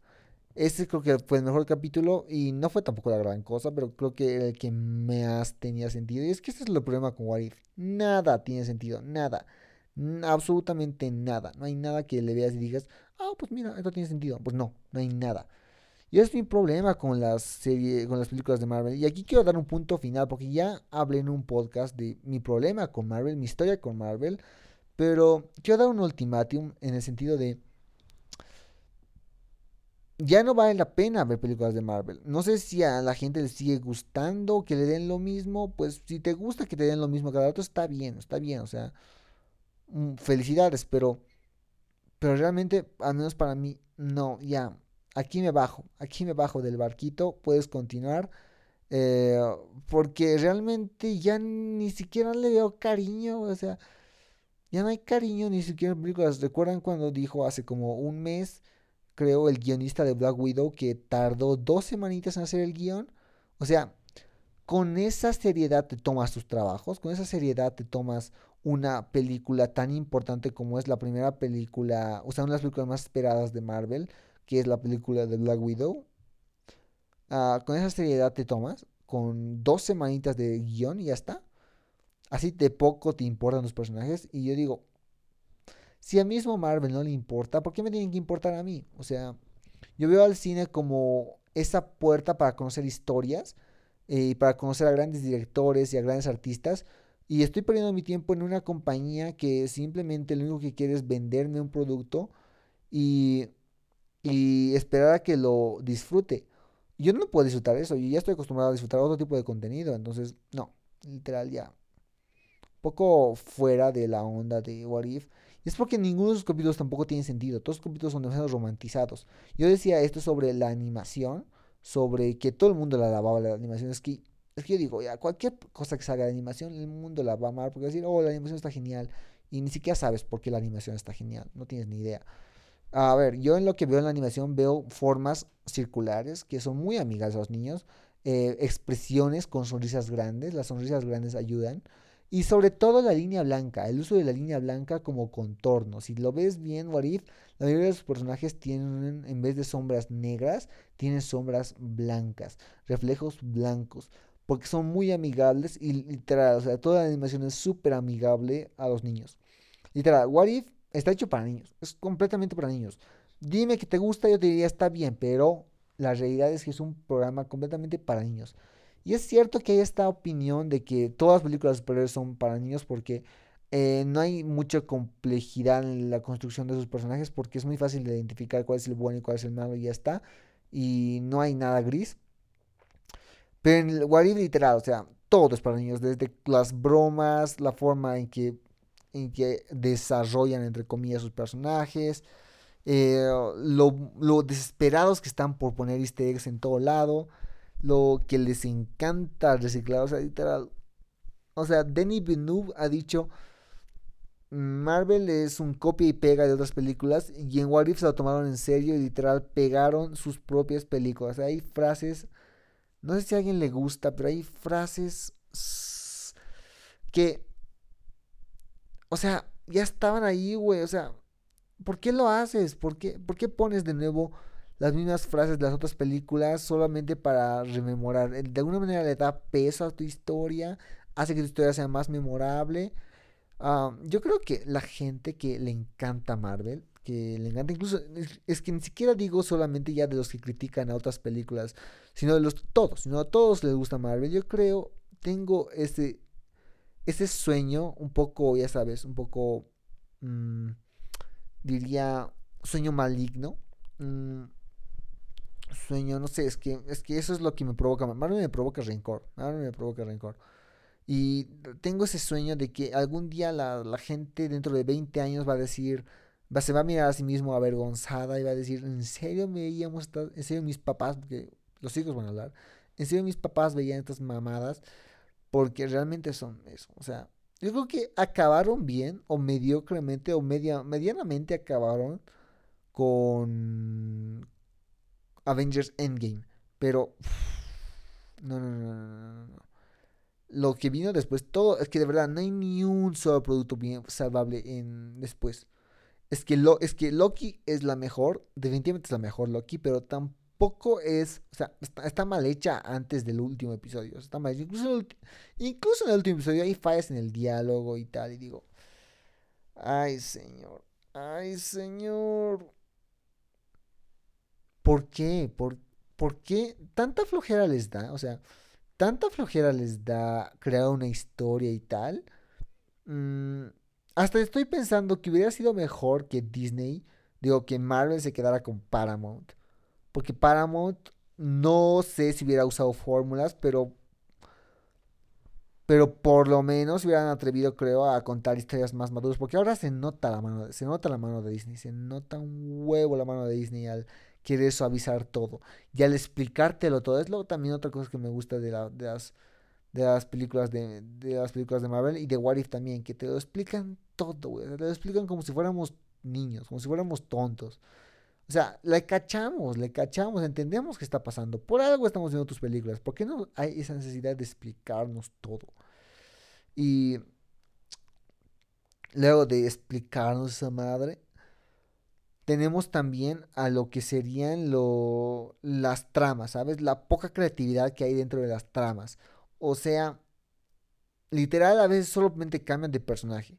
Ese creo que fue el mejor capítulo y no fue tampoco la gran cosa, pero creo que el que más tenía sentido. Y es que este es el problema con Warif. Nada tiene sentido, nada. absolutamente nada. No hay nada que le veas y digas, ah, pues mira, esto tiene sentido. Pues no, no hay nada. Y es mi problema con las con las películas de Marvel. Y aquí quiero dar un punto final, porque ya hablé en un podcast de mi problema con Marvel, mi historia con Marvel. Pero quiero dar un ultimátum en el sentido de. Ya no vale la pena ver películas de Marvel. No sé si a la gente le sigue gustando que le den lo mismo. Pues si te gusta que te den lo mismo cada rato, está bien, está bien. O sea, mm, felicidades, pero. Pero realmente, al menos para mí, no, ya aquí me bajo, aquí me bajo del barquito, puedes continuar. Eh, porque realmente ya ni siquiera le veo cariño, o sea, ya no hay cariño ni siquiera en películas. ¿Recuerdan cuando dijo hace como un mes, creo, el guionista de Black Widow que tardó dos semanitas en hacer el guion? O sea, con esa seriedad te tomas tus trabajos, con esa seriedad te tomas una película tan importante como es la primera película, o sea, una de las películas más esperadas de Marvel que es la película de Black Widow, ah, con esa seriedad te tomas, con dos semanitas de guion y ya está. Así de poco te importan los personajes. Y yo digo, si a mismo Marvel no le importa, ¿por qué me tienen que importar a mí? O sea, yo veo al cine como esa puerta para conocer historias eh, y para conocer a grandes directores y a grandes artistas. Y estoy perdiendo mi tiempo en una compañía que simplemente lo único que quiere es venderme un producto y, y esperar a que lo disfrute. Yo no puedo disfrutar eso, yo ya estoy acostumbrado a disfrutar otro tipo de contenido, entonces no, literal ya. Poco fuera de la onda de What If. Es porque ninguno de sus capítulos tampoco tiene sentido, todos los capítulos son demasiado romantizados. Yo decía esto sobre la animación, sobre que todo el mundo la alababa la animación, es que es que yo digo, ya, cualquier cosa que salga de animación, el mundo la va a amar porque va a decir, oh, la animación está genial. Y ni siquiera sabes por qué la animación está genial, no tienes ni idea. A ver, yo en lo que veo en la animación veo formas circulares que son muy amigas a los niños, eh, expresiones con sonrisas grandes, las sonrisas grandes ayudan. Y sobre todo la línea blanca, el uso de la línea blanca como contorno. Si lo ves bien, Warif, la mayoría de los personajes tienen, en vez de sombras negras, tienen sombras blancas, reflejos blancos, porque son muy amigables y literal, o sea, toda la animación es súper amigable a los niños. Literal, Warif está hecho para niños, es completamente para niños. Dime que te gusta, yo te diría está bien, pero la realidad es que es un programa completamente para niños. Y es cierto que hay esta opinión de que todas las películas superiores son para niños porque eh, no hay mucha complejidad en la construcción de sus personajes porque es muy fácil de identificar cuál es el bueno y cuál es el malo y ya está. Y no hay nada gris. Pero en el What literal, o sea, todo es para niños, desde las bromas, la forma en que en que desarrollan, entre comillas, sus personajes, eh, lo, desesperados que están por poner easter eggs en todo lado, lo que les encanta reciclar, o sea, literal. O sea, Denis Villeneuve ha dicho, Marvel es un copia y pega de otras películas y en What If se lo tomaron en serio y literal pegaron sus propias películas. hay frases, no sé si a alguien le gusta, pero hay frases que o sea, ya estaban ahí, güey. O sea, ¿por qué lo haces? ¿Por qué, ¿Por qué pones de nuevo las mismas frases de las otras películas solamente para rememorar? De alguna manera le da peso a tu historia, hace que tu historia sea más memorable. Ah, yo creo que la gente que le encanta Marvel, que le encanta incluso, es, que ni siquiera digo solamente ya de los que critican a otras películas, sino de los todos, sino a todos les gusta Marvel. Yo creo, tengo ese ese sueño, un poco, ya sabes, un poco, mm, diría, sueño maligno. Mm, sueño, no sé, es que, es que eso es lo que me provoca. Marvel me provoca rencor. Marvel me provoca rencor. Y tengo ese sueño de que algún día la, gente dentro de 20 años va a decir, va, se va a mirar a sí mismo avergonzada y va a decir, ¿en serio me veíamos, en serio mis papás, porque los hijos van a hablar, en serio mis papás veían estas mamadas? porque realmente son eso. O sea, yo creo que acabaron bien o mediocremente o media, medianamente acabaron con Avengers Endgame. Pero... no, no, no, no, no. Lo que vino después, todo, es que de verdad no hay ni un solo producto bien salvable en después. Es que, lo, es que Loki es la mejor, definitivamente es la mejor Loki, pero tampoco poco es, o sea, está, mal hecha antes del último episodio. Está mal Incluso, incluso en el último episodio hay fallas en el diálogo y tal. Y digo, ay señor, ay señor. ¿Por qué? ¿Por, ¿Por qué tanta flojera les da? O sea, tanta flojera les da crear una historia y tal. Mm, hasta estoy pensando que hubiera sido mejor que Disney, digo, que Marvel se quedara con Paramount porque Paramount no sé si hubiera usado fórmulas, pero pero por lo menos hubieran atrevido, creo, a contar historias más maduras, porque ahora se nota la mano, se nota la mano de Disney, se nota un huevo la mano de Disney al querer suavizar todo y al explicártelo todo. Es lo también otra cosa que me gusta de las de las películas de, de las películas de Marvel y de What If también, que te lo explican todo, güey, te lo explican como si fuéramos niños, como si fuéramos tontos. O sea, le cachamos, le cachamos, entendemos qué está pasando. Por algo estamos viendo tus películas. ¿Por qué no hay esa necesidad de explicarnos todo? Y luego de explicarnos esa madre, tenemos también a lo que serían lo, las tramas, ¿sabes? La poca creatividad que hay dentro de las tramas. O sea, literal a veces solamente cambian de personaje.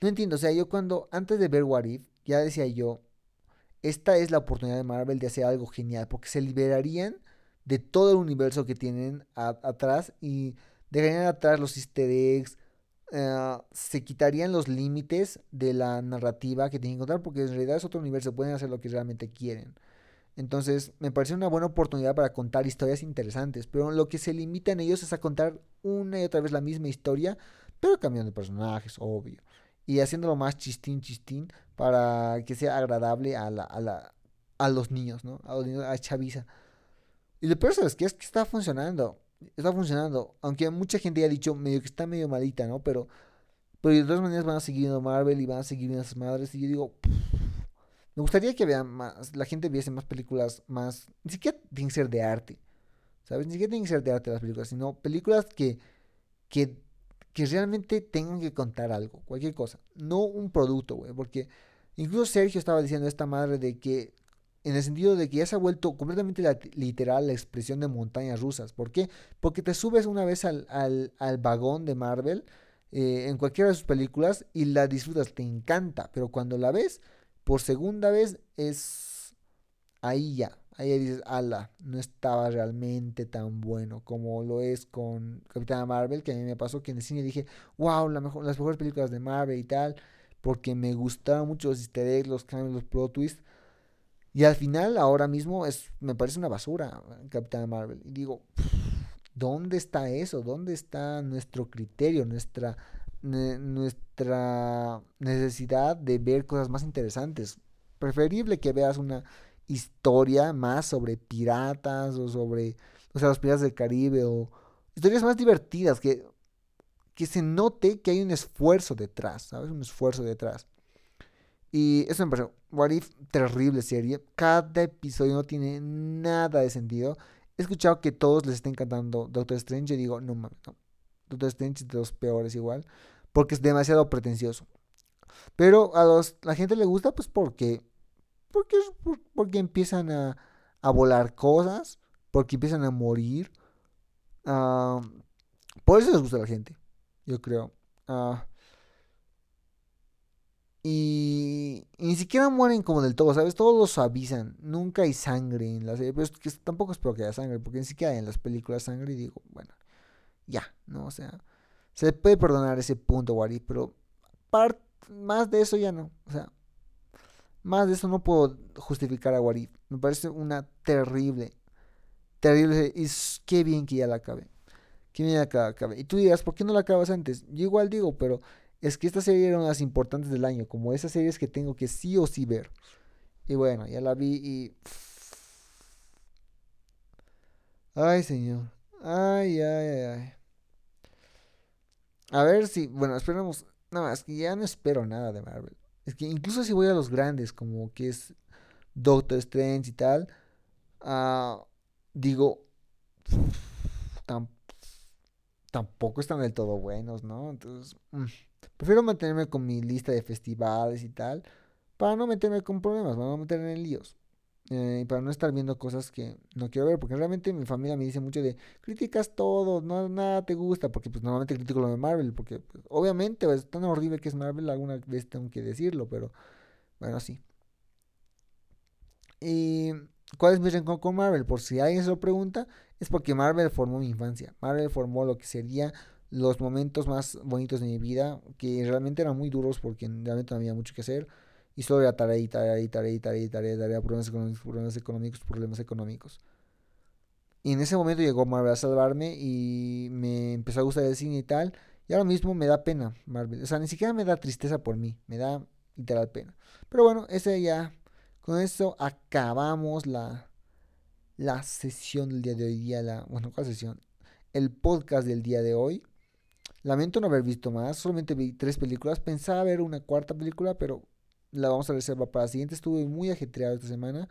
No entiendo, o sea, yo cuando, antes de ver What If, ya decía yo, esta es la oportunidad de Marvel de hacer algo genial, porque se liberarían de todo el universo que tienen atrás y dejarían atrás los easter eggs, eh, se quitarían los límites de la narrativa que tienen que contar, porque en realidad es otro universo, pueden hacer lo que realmente quieren. Entonces, me parece una buena oportunidad para contar historias interesantes, pero lo que se limitan ellos es a contar una y otra vez la misma historia, pero cambiando de personajes, obvio. Y haciéndolo más chistín, chistín, para que sea agradable a, la, a, la, a los niños, ¿no? A los niños, a Chavisa. Y lo peor, ¿sabes qué? Es que está funcionando. Está funcionando. Aunque mucha gente ya ha dicho medio que está medio malita, ¿no? Pero, pero de todas maneras van a seguir viendo Marvel y van a seguir viendo a sus madres. Y yo digo, me gustaría que vean más, la gente viese más películas más, ni siquiera tienen que ser de arte, ¿sabes? Ni siquiera tienen que ser de arte las películas, sino películas que, que, que realmente tengan que contar algo, cualquier cosa, no un producto, güey, porque incluso Sergio estaba diciendo esta madre de que, en el sentido de que ya se ha vuelto completamente literal la expresión de montañas rusas, ¿por qué? Porque te subes una vez al, al, al vagón de Marvel, eh, en cualquiera de sus películas, y la disfrutas, te encanta, pero cuando la ves por segunda vez es ahí ya. Ahí dices, ala, no estaba realmente tan bueno como lo es con Capitana Marvel, que a mí me pasó que en el cine dije, wow, la mejor, las mejores películas de Marvel y tal, porque me gustaron mucho los easter eggs, los cambios, los plot twists. Y al final, ahora mismo, es, me parece una basura Capitana Marvel. Y digo, ¿dónde está eso? ¿Dónde está nuestro criterio, nuestra nuestra necesidad de ver cosas más interesantes. Preferible que veas una historia más sobre piratas o sobre, o sea, los piratas del Caribe o historias más divertidas, que, que se note que hay un esfuerzo detrás, ¿sabes? Un esfuerzo detrás. Y eso me parece, What If, terrible serie. Cada episodio no tiene nada de sentido. He escuchado que todos les está encantando Doctor Strange y digo, no mames, no. Doctor Strange es de los peores igual porque es demasiado pretencioso. Pero a los, la gente le gusta pues porque, porque, porque empiezan a, a volar cosas, porque empiezan a morir. Uh, por eso les gusta a la gente, yo creo. Uh, y, ni siquiera mueren como del todo, ¿sabes? Todos los avisan. Nunca hay sangre en la serie. Pero tampoco espero que haya sangre, porque ni siquiera hay en las películas sangre. Y digo, bueno, ya, ¿no? O sea, se puede perdonar ese punto, Wari, pero más de eso ya no. O sea, más de eso no puedo justificar a Wari. Me parece una terrible, terrible. Y qué bien que ya la acabe. Qué bien que la acabe. Y tú dirás, ¿por qué no la acabas antes? Yo igual digo, pero es que esta serie era una de las importantes del año. Como esas series que tengo que sí o sí ver. Y bueno, ya la vi y. Ay, señor. Ay, ay, ay, ay. A ver si, bueno, esperemos. No, es que ya no espero nada de Marvel. Es que incluso si voy a los grandes, como que es Doctor Strange y tal, uh, digo, tampoco están del todo buenos, ¿no? Entonces, mm, prefiero mantenerme con mi lista de festivales y tal, para no meterme con problemas, para no meterme en líos. Eh, y para no estar viendo cosas que no quiero ver, porque realmente mi familia me dice mucho de criticas todo, no nada te gusta, porque pues normalmente critico lo de Marvel, porque pues, obviamente es tan horrible que es Marvel, alguna vez tengo que decirlo, pero bueno, sí. Y ¿cuál es mi rencor con Marvel? Por si alguien se lo pregunta, es porque Marvel formó mi infancia, Marvel formó lo que sería los momentos más bonitos de mi vida, que realmente eran muy duros porque realmente no había mucho que hacer y solo era tarea y tarea y tarea y tarea y tarea, tarea, problemas económicos, problemas económicos, problemas económicos. Y en ese momento llegó Marvel a salvarme y me empezó a gustar el cine y tal. Y ahora mismo me da pena Marvel. O sea, ni siquiera me da tristeza por mí, me da literal pena. Pero bueno, ese ya. Con eso acabamos la, la sesión del día de hoy. Día, la, bueno, ¿cuál sesión? El podcast del día de hoy. Lamento no haber visto más, solamente vi tres películas. Pensaba ver una cuarta película, pero la vamos a reservar para la siguiente. Estuve muy ajetreado esta semana.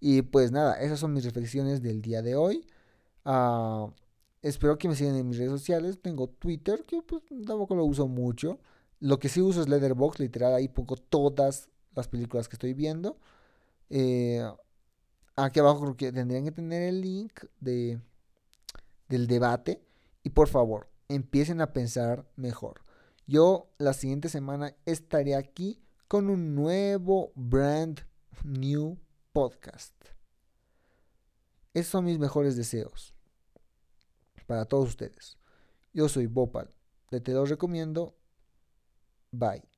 Y pues nada, esas son mis reflexiones del día de hoy. Ah, espero que me sigan en mis redes sociales. Tengo Twitter, que pues tampoco lo uso mucho. Lo que sí uso es Letterboxd, literal, ahí pongo todas las películas que estoy viendo. Eh, aquí abajo creo que tendrían que tener el link de, del debate. Y por favor, empiecen a pensar mejor. Yo la siguiente semana estaré aquí con un nuevo brand new podcast. Esos son mis mejores deseos para todos ustedes. Yo soy Bopal. Te lo recomiendo. Bye.